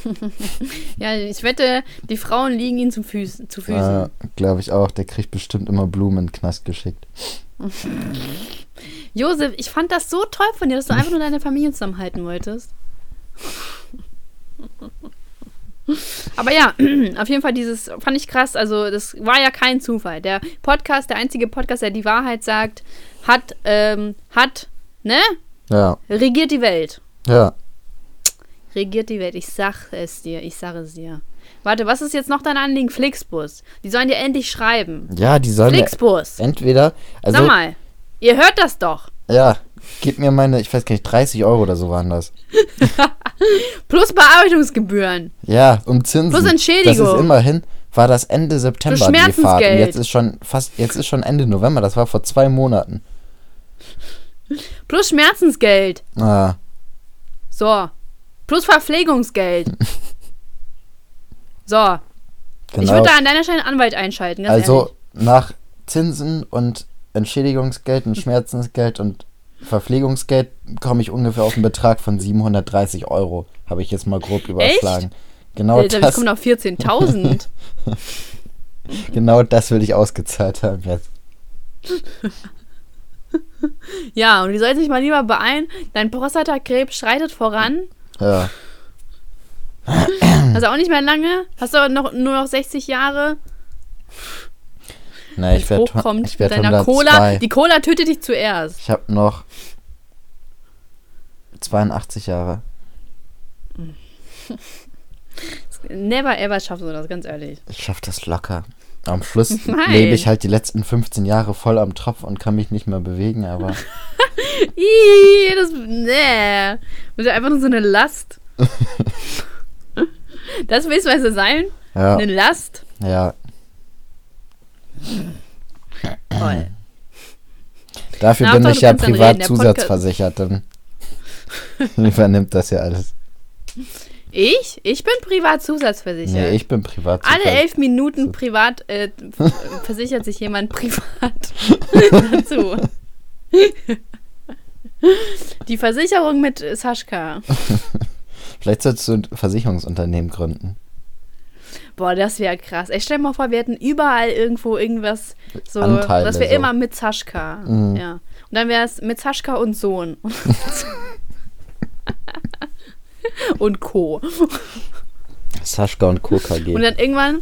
[LAUGHS] Ja, ich wette, die Frauen liegen ihm zum Füß, zu Füßen. Äh, Glaube ich auch. Der kriegt bestimmt immer Blumen in den Knast geschickt. [LAUGHS] Josef, ich fand das so toll von dir, dass du einfach nur deine Familie zusammenhalten wolltest. [LAUGHS] Aber ja, [CLEARS THROAT] auf jeden Fall dieses fand ich krass. Also das war ja kein Zufall. Der Podcast, der einzige Podcast, der die Wahrheit sagt, hat, ähm, hat, ne, Ja, regiert die Welt. ja. Regiert die Welt. Ich sag es dir, ich sage es dir. Warte, was ist jetzt noch dein Anliegen? Flixbus. Die sollen dir endlich schreiben. Ja, die sollen Flixbus. entweder. Also, Sag mal, ihr hört das doch. ja, Gib mir meine, ich weiß gar nicht, 30 Euro oder so waren das. [LAUGHS] Plus Bearbeitungsgebühren. Ja, um Zinsen. Plus Entschädigung. Das ist immerhin, war das Ende September die Fahrt. Und Schmerzensgeld. jetzt ist schon fast, jetzt ist schon Ende November, das war vor zwei Monaten. Plus Schmerzensgeld. Ah, So. Plus Verpflegungsgeld. so. Ich genau. würde da an deiner Stelle einen Anwalt einschalten. Also nach Zinsen und Entschädigungsgeld und Schmerzensgeld und Verpflegungsgeld komme ich ungefähr auf einen Betrag von 730 Euro. Habe ich jetzt mal grob überschlagen. Genau ehrlich. Alter, wir das, kommen auf 14.000. [LAUGHS] genau das will ich ausgezahlt haben jetzt. [LAUGHS] ja, und du sollst dich mal lieber beeilen. Dein Prostatakrebs schreitet voran. Ja. Also auch nicht mehr lange. Hast du noch, nur noch 60 Jahre. Na, ich werde werd deiner 102. Cola. Die Cola tötet dich zuerst. Ich habe noch 82 Jahre. [LAUGHS] Never ever schaffst du das, ganz ehrlich. Ich schaffe das locker. Am Schluss Nein. [LAUGHS] lebe ich halt die letzten 15 Jahre voll am Tropf und kann mich nicht mehr bewegen, aber [LAUGHS] Ih, das. Nee. Das ist einfach nur so eine Last. [LAUGHS] das willst du also sein? ja, Eine Last? ja. Toll. Dafür Na, bin ich ja privat reden. Zusatzversichert, dann übernimmt das ja alles. Ich? Ich bin privat zusatzversichert. Nee, ich bin privat Alle elf Minuten privat äh, versichert sich jemand privat [LAUGHS] dazu. Die Versicherung mit Saschka. Vielleicht solltest du ein Versicherungsunternehmen gründen. Boah, das wäre krass. Ich stell mal vor, wir hätten überall irgendwo irgendwas so. Anteile, das wäre so. immer mit Saschka. Mhm. Ja. Und dann wäre es mit Saschka und Sohn. [LAUGHS] [LAUGHS] und Co. Saschka und Co. KG. Und dann irgendwann,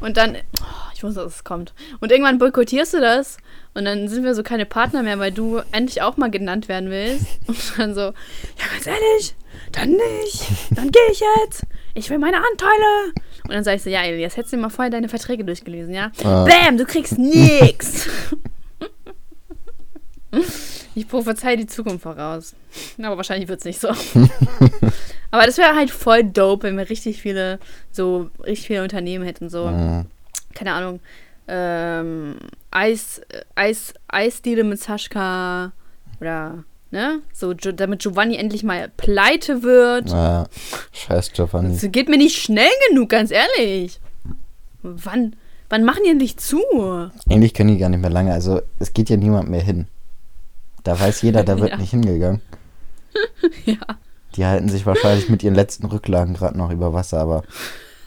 und dann, oh, ich wusste, dass es kommt. Und irgendwann boykottierst du das und dann sind wir so keine Partner mehr, weil du endlich auch mal genannt werden willst. [LAUGHS] Und dann so, ja, ganz ehrlich, dann nicht. Dann gehe ich jetzt. Ich will meine Anteile. Und dann sag ich so, ja, Elias, hättest du dir mal vorher deine Verträge durchgelesen, ja? Ah. Bäm, du kriegst nix. [LAUGHS] Ich prophezei die Zukunft voraus. Aber wahrscheinlich wird es nicht so. [LAUGHS] Aber das wäre halt voll dope, wenn wir richtig viele, so, richtig viele Unternehmen hätten, so, Mhm. keine Ahnung, ähm, Eis, äh, Eis, Eisdiele mit Saschka oder, ne, so, damit Giovanni endlich mal pleite wird. Ja, scheiß Giovanni. Das geht mir nicht schnell genug, ganz ehrlich. Wann, wann machen die endlich zu? Eigentlich können die gar nicht mehr lange. Also es geht ja niemand mehr hin. Da weiß jeder, da wird Ja. nicht hingegangen. [LAUGHS] Ja. Die halten sich wahrscheinlich mit ihren letzten Rücklagen gerade noch über Wasser, aber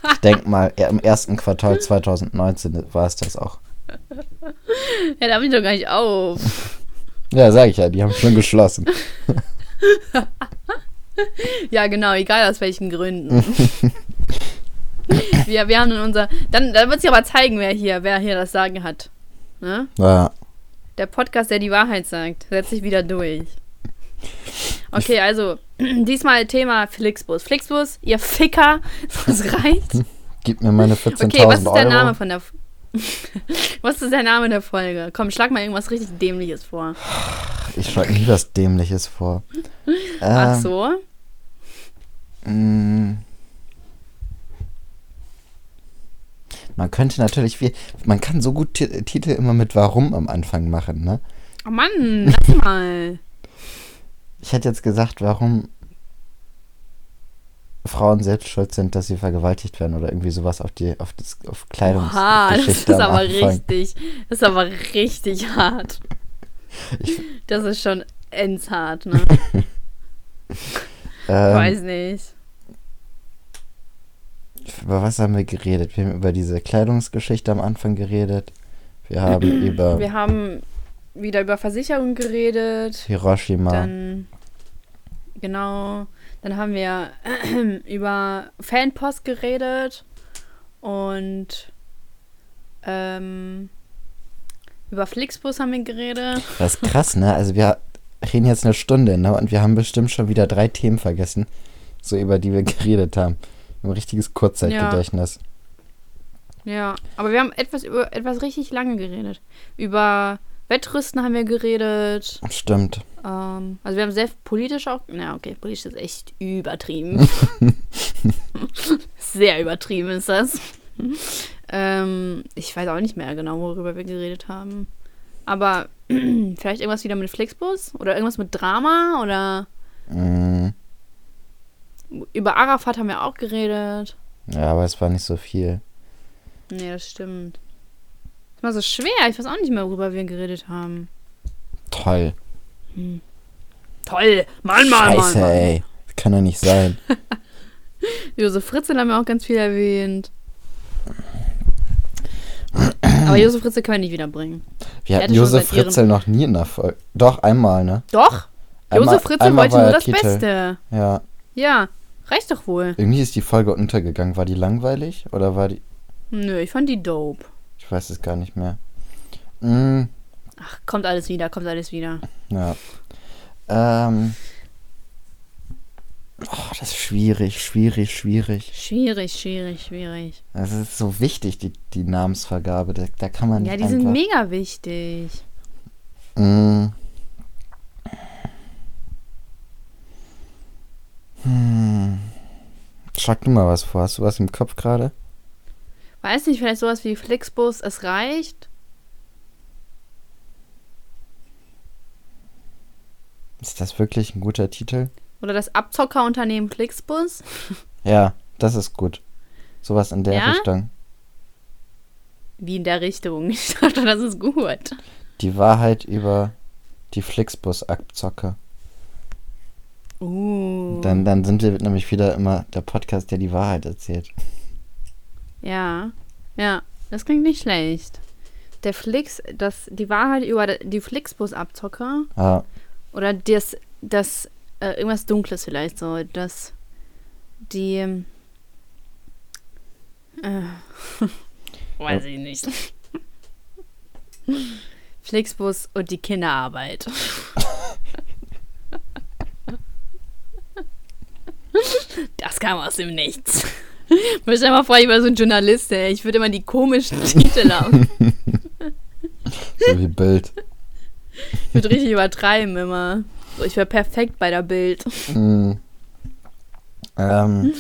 ich denke mal, im ersten Quartal 2019 war es das auch. Ja, da bin ich doch gar nicht auf. Ja, sag ich ja, die haben schon geschlossen. [LAUGHS] Ja, genau, egal aus welchen Gründen. [LAUGHS] wir, wir haben in unser. Dann, dann wird sich aber zeigen, wer hier, wer hier das Sagen hat. Ne? Ja, Der Podcast, der die Wahrheit sagt, setzt sich wieder durch. Okay, also, [CLEARS THROAT] diesmal Thema Flixbus. Flixbus, ihr Ficker, [LAUGHS] das reicht. gib mir meine 14.000 Okay, was ist der Euro. Name von der. F- [LAUGHS] was ist der Name der Folge? Komm, schlag mal irgendwas richtig Dämliches vor. Ich schlage nie was Dämliches vor. Ach Ähm, so? Mm. Man könnte natürlich viel, man kann so gut Ti- Titel immer mit Warum am Anfang machen, ne? Oh Mann, lass mal. [LAUGHS] Ich hätte jetzt gesagt, warum Frauen selbst schuld sind, dass sie vergewaltigt werden oder irgendwie sowas auf die auf das auf Oha, das ist aber richtig, das ist aber richtig hart. Ich- Das ist schon endshart, ne? [LAUGHS] Ähm, Weiß nicht. Über was haben wir geredet? Wir haben über diese Kleidungsgeschichte am Anfang geredet. Wir haben [CLEARS THROAT] über Wir haben wieder über Versicherung geredet. Hiroshima. Dann, genau, dann haben wir [CLEARS THROAT] über Fanpost geredet und ähm, über Flixbus haben wir geredet. Das ist krass, ne? Also wir reden jetzt eine Stunde, ne? Und wir haben bestimmt schon wieder drei Themen vergessen, so über die wir [LAUGHS] geredet haben. Ein richtiges Kurzzeitgedächtnis. Ja, aber wir haben etwas über etwas richtig lange geredet. Über Wettrüsten haben wir geredet. Stimmt. Ähm, also wir haben sehr politisch auch. Na, okay, politisch ist echt übertrieben. [LAUGHS] sehr übertrieben ist das. ähm, ich weiß auch nicht mehr genau, worüber wir geredet haben. Aber [CLEARS THROAT] vielleicht irgendwas wieder mit Flixbus? Oder irgendwas mit Drama? Oder Mm, über Arafat haben wir auch geredet. ja, aber es war nicht so viel. Nee, das stimmt. Das war so schwer. Ich weiß auch nicht mehr, worüber wir geredet haben. Toll. Toll! Mann, Mann, Scheiße, Mann, Mann. ey. Das kann doch nicht sein. [LAUGHS] Josef Fritzl haben wir auch ganz viel erwähnt. Aber [CLEARS THROAT] Josef Fritzl können wir nicht wiederbringen. Wir hatte hatten Josef Fritzel noch nie in der Folge. Doch, einmal, ne? Doch! Einmal- Josef Fritzl wollte war nur das Titel. Beste. Ja. Ja, reicht doch wohl. Irgendwie ist die Folge untergegangen. War die langweilig? Oder war die. Nö, ich fand die dope. Ich weiß es gar nicht mehr. Mm, Ach, kommt alles wieder, kommt alles wieder. ja. Ähm. Oh, das ist schwierig, schwierig, schwierig. Schwierig, schwierig, schwierig. Das ist so wichtig, die, die Namensvergabe. Da, da kann man Ja, nicht die sind einfach... mega wichtig. Mm. Hm. Schlag du mal was vor. Hast du was im Kopf gerade? Weiß nicht, vielleicht sowas wie Flixbus, es reicht? Ist das wirklich ein guter Titel? Oder das Abzockerunternehmen Flixbus? [LAUGHS] Ja, das ist gut. Sowas in der Ja? Richtung. Wie in der Richtung. [LAUGHS] Ich dachte, das ist gut. Die Wahrheit über die Flixbus-Abzocke. Uh. Dann, dann sind wir nämlich wieder immer der Podcast, der die Wahrheit erzählt. Ja, ja, das klingt nicht schlecht. Der Flix, das, die Wahrheit über die Flixbus-Abzocker Ja, oder das, das, äh, irgendwas Dunkles vielleicht so, das, die, ähm, äh, [LAUGHS] weiß ich nicht. [LAUGHS] Flixbus und die Kinderarbeit. [LAUGHS] Das kam aus dem Nichts. [LAUGHS] Stell dir mal vor, ich war so ein Journalist, ey. Ich würde immer die komischen Titel haben. so wie Bild. Ich würde richtig übertreiben immer. So, ich wäre perfekt bei der Bild. Mm. Ähm.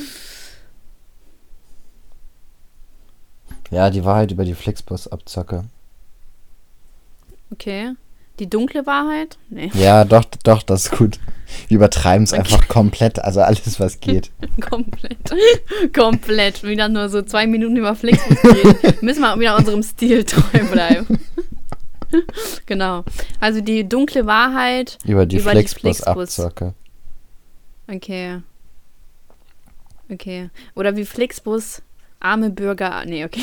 Ja, die Wahrheit über die Flixbus-Abzocke. Okay. Die dunkle Wahrheit? Nee, Ja, doch, doch, das ist gut. Wir übertreiben es einfach komplett, also alles, was geht. [LAUGHS] komplett. [LAUGHS] komplett. Wieder nur so zwei Minuten über Flixbus reden. Müssen wir wieder unserem Stil [LAUGHS] treu bleiben. genau. Also die dunkle Wahrheit. Über die Über die Flixbus-Abzocke. Okay. Okay. Oder wie Flixbus arme Bürger. Nee, okay.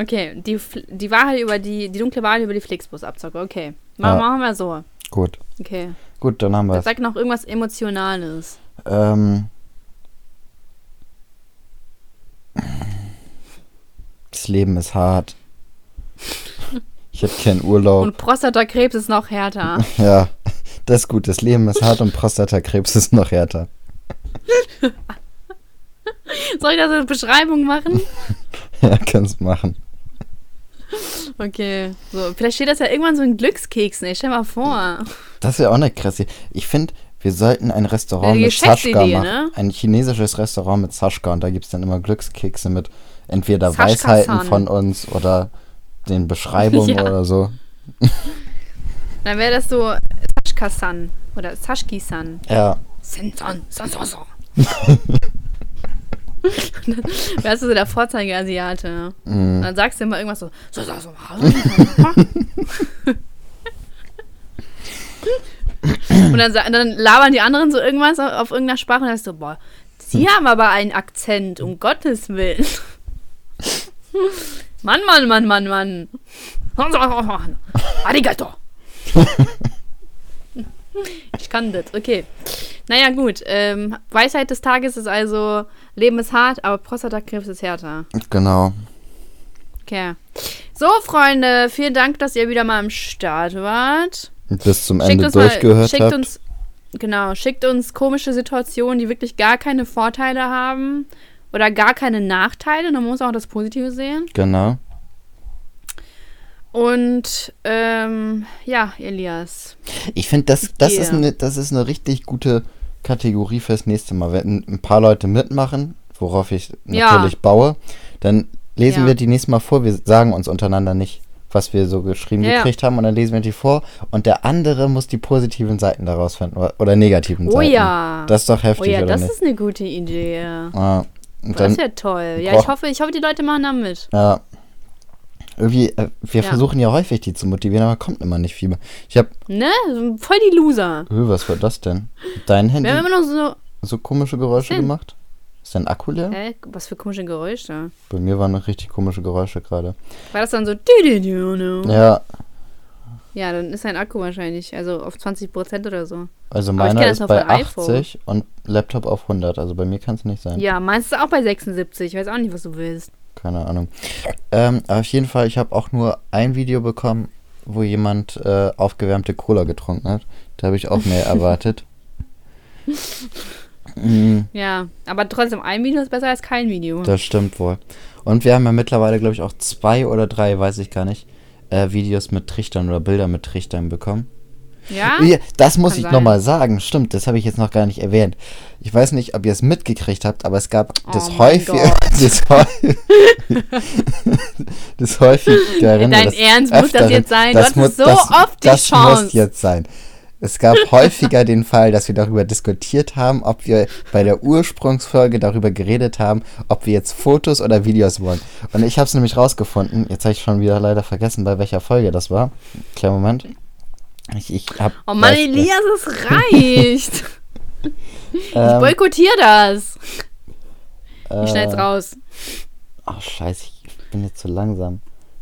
Okay, die, die Wahrheit über die, die dunkle Wahrheit über die Flixbus-Abzocke. Okay. Ma Ja. Machen wir so. Gut. Okay. Gut, dann haben wir es. Sag noch irgendwas Emotionales. Ähm. Das Leben ist hart. Ich hätte keinen Urlaub. Und Prostatakrebs ist noch härter. [LAUGHS] Ja, das ist gut. Das Leben ist hart und Prostatakrebs ist noch härter. [LAUGHS] Soll ich da so eine Beschreibung machen? [LAUGHS] Ja, kannst machen. Okay. So, vielleicht steht das ja irgendwann so in Glückskeksen. ey. Stell mal vor. Das wäre auch eine krasse. Ich finde, wir sollten ein Restaurant Eine mit Saschka Geschäftsidee, machen. ne? Ein chinesisches Restaurant mit Saschka und da gibt es dann immer Glückskekse mit entweder. Weisheiten von uns oder den Beschreibungen [LAUGHS] Ja. oder so. [LAUGHS] Dann wäre das so Saschka-san oder Saschki-san. Ja. Sensan, san, san, san. [LAUGHS] Und dann wärst du so der Vorzeigeasiate. Und Mm. dann sagst du immer irgendwas so. so, so, so, so. [LAUGHS] und dann, dann labern die anderen so irgendwas auf, auf irgendeiner Sprache und dann sagst du, boah, sie haben aber einen Akzent, um Gottes Willen. Mann, Mann, Mann, Mann, Mann. Arigato. [LAUGHS] Ich kann das, okay. Naja, gut. Ähm, Weisheit des Tages ist also, Leben ist hart, aber Prostatakrebs ist härter. Genau. Okay. So, Freunde, vielen Dank, dass ihr wieder mal am Start wart. Und bis zum Schickt Ende mal, durchgehört schickt habt. uns, genau, schickt uns komische Situationen, die wirklich gar keine Vorteile haben oder gar keine Nachteile. Man muss auch das Positive sehen. Genau. Und ähm, ja, Elias. Ich finde, das, das, ist eine, das ist eine richtig gute Kategorie fürs nächste Mal. Wenn ein paar Leute mitmachen, worauf ich Ja. natürlich baue, dann lesen Ja. wir die nächste Mal vor. Wir sagen uns untereinander nicht, was wir so geschrieben Ja, ja. gekriegt haben. Und dann lesen wir die vor. Und der andere muss die positiven Seiten daraus finden. Oder, oder negativen Oh Seiten. ja. Das ist doch Oh heftig, ja, oder das nicht? ist eine gute Idee. Ah, Das wäre toll. Ja, ich hoffe, ich hoffe, die Leute machen da mit. ja. Irgendwie, äh, wir Ja. versuchen ja häufig, die zu motivieren, aber kommt immer nicht viel. Ich hab, Ne? Voll die Loser. Öh, was war das denn? Dein Handy Wir haben immer noch so. so komische Geräusche denn? gemacht? Ist dein Akku leer? Hä? Was für komische Geräusche. Bei mir waren noch richtig komische Geräusche gerade. War das dann so. Ja. Ja, dann ist dein Akku wahrscheinlich. Also auf 20% oder so. also meiner ist bei von iPhone. 80 und Laptop auf 100. Also bei mir kann es nicht sein. Ja, meinst du auch bei 76? Ich weiß auch nicht, was du willst. Keine Ahnung. Ähm, auf jeden Fall, ich habe auch nur ein Video bekommen, wo jemand äh, aufgewärmte Cola getrunken hat. Da habe ich auch mehr [LAUGHS] erwartet. Mm, Ja, aber trotzdem, ein Video ist besser als kein Video. das stimmt wohl. Und wir haben ja mittlerweile, glaube ich, auch zwei oder drei, weiß ich gar nicht, äh, Videos mit Trichtern oder Bilder mit Trichtern bekommen. Ja? Das muss Kann ich nochmal sagen. Stimmt, das habe ich jetzt noch gar nicht erwähnt. Ich weiß nicht, ob ihr es mitgekriegt habt, aber es gab Oh das häufig, [LAUGHS] das, häufig, [LAUGHS] das häufigeren, Dein das Ernst, muss das öfteren- jetzt sein? Du das hattest muss- so das, oft die das Chance. muss jetzt sein. Es gab häufiger den Fall, dass wir darüber diskutiert haben, ob wir bei der Ursprungsfolge darüber geredet haben, ob wir jetzt Fotos oder Videos wollen. Und ich habe es nämlich rausgefunden. Jetzt habe ich schon wieder leider vergessen, bei welcher Folge das war. Kleinen Moment. Ich, ich hab, Oh Mann, weiß- Elias, es [LAUGHS] reicht. ich ähm, boykottiere das. Ich äh, schneid's raus. Ach, scheiße, ich bin jetzt zu langsam.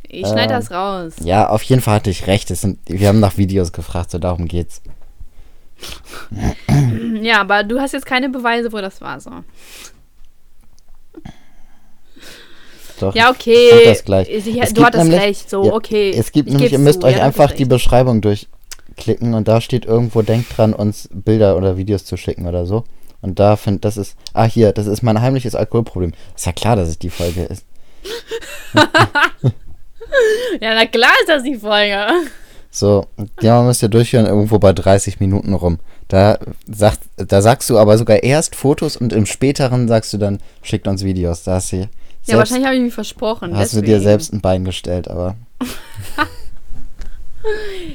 Ich schneid ähm, das raus. Ja, auf jeden Fall hatte ich recht. Es sind, wir haben nach Videos gefragt, so darum geht's. Ja, aber du hast jetzt keine Beweise, wo das war so. Doch, Ja, ich okay. sag das gleich. Ich- Es du hattest nämlich- recht, so, ja, okay. Es gibt Ich nämlich, ihr müsst zu, euch ja, einfach die. Beschreibung durchklicken und da steht irgendwo, denkt dran, uns Bilder oder Videos zu schicken oder so. Und da find, das ist, ah hier, das ist mein heimliches Alkoholproblem. Ist ja klar, dass es die Folge ist. [LAUGHS] Ja, na klar ist das die Folge. So, ja, man müsst ja durchhören, irgendwo bei 30 Minuten rum. Da, sagt, da sagst du aber sogar erst Fotos und im späteren sagst du dann, schickt uns Videos. Da hast du, Ja, selbst, wahrscheinlich habe ich mich versprochen. hast du dir deswegen. selbst ein Bein gestellt, aber [LAUGHS]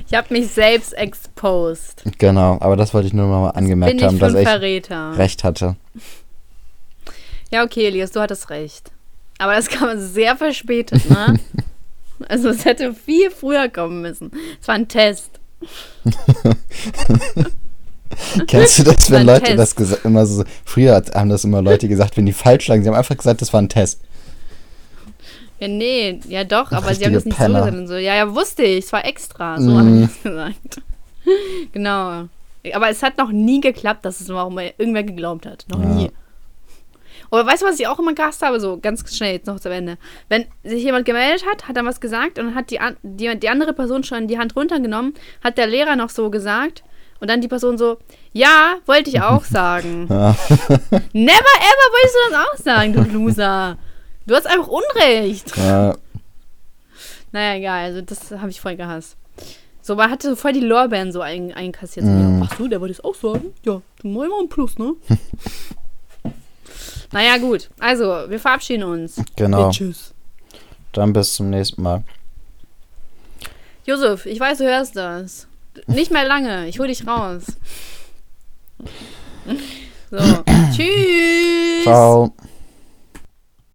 Ich habe mich selbst exposed. genau. Aber das wollte ich nur noch mal angemerkt Bin haben, dass ich Verräter. recht hatte. Ja, okay, Elias, du hattest recht. Aber das kam sehr verspätet, ne? [LAUGHS] also es hätte viel früher kommen müssen. Es war ein Test. [LAUGHS] Kennst du das, wenn Leute Test. das gesagt immer so, früher haben das immer Leute gesagt, wenn die falsch lagen, sie haben einfach gesagt, das war ein Test. Ja, nee, ja doch, aber sie haben das nicht so Penner. gesagt und so. Ja, ja, wusste ich, es war extra. So Mhm. haben sie es gesagt. [LAUGHS] genau. Aber es hat noch nie geklappt, dass es warum irgendwer geglaubt hat. Noch Ja. nie. Oder weißt du, was ich auch immer gehasst habe? So ganz schnell jetzt noch zum Ende. Wenn sich jemand gemeldet hat, hat dann was gesagt und dann hat die, die, die andere Person schon die Hand runtergenommen, hat der Lehrer noch so gesagt und dann die Person so, ja, wollte ich auch [LAUGHS] sagen. Ja. [LAUGHS] Never ever wolltest du das auch sagen, du Loser. Du hast einfach Unrecht. Ja, [LAUGHS] Naja, egal, also das habe ich voll gehasst. So, man hatte voll die Lorbeeren so ein, einkassiert. Mm. ach so, der wollte es auch sagen? Ja, dann mal immer ein Plus, ne? [LAUGHS] naja, gut. Also, wir verabschieden uns. genau. Tschüss. Dann bis zum nächsten Mal. Josef, ich weiß, du hörst das. Nicht mehr lange. Ich hol dich raus. [LAUGHS] So, tschüss. Ciao.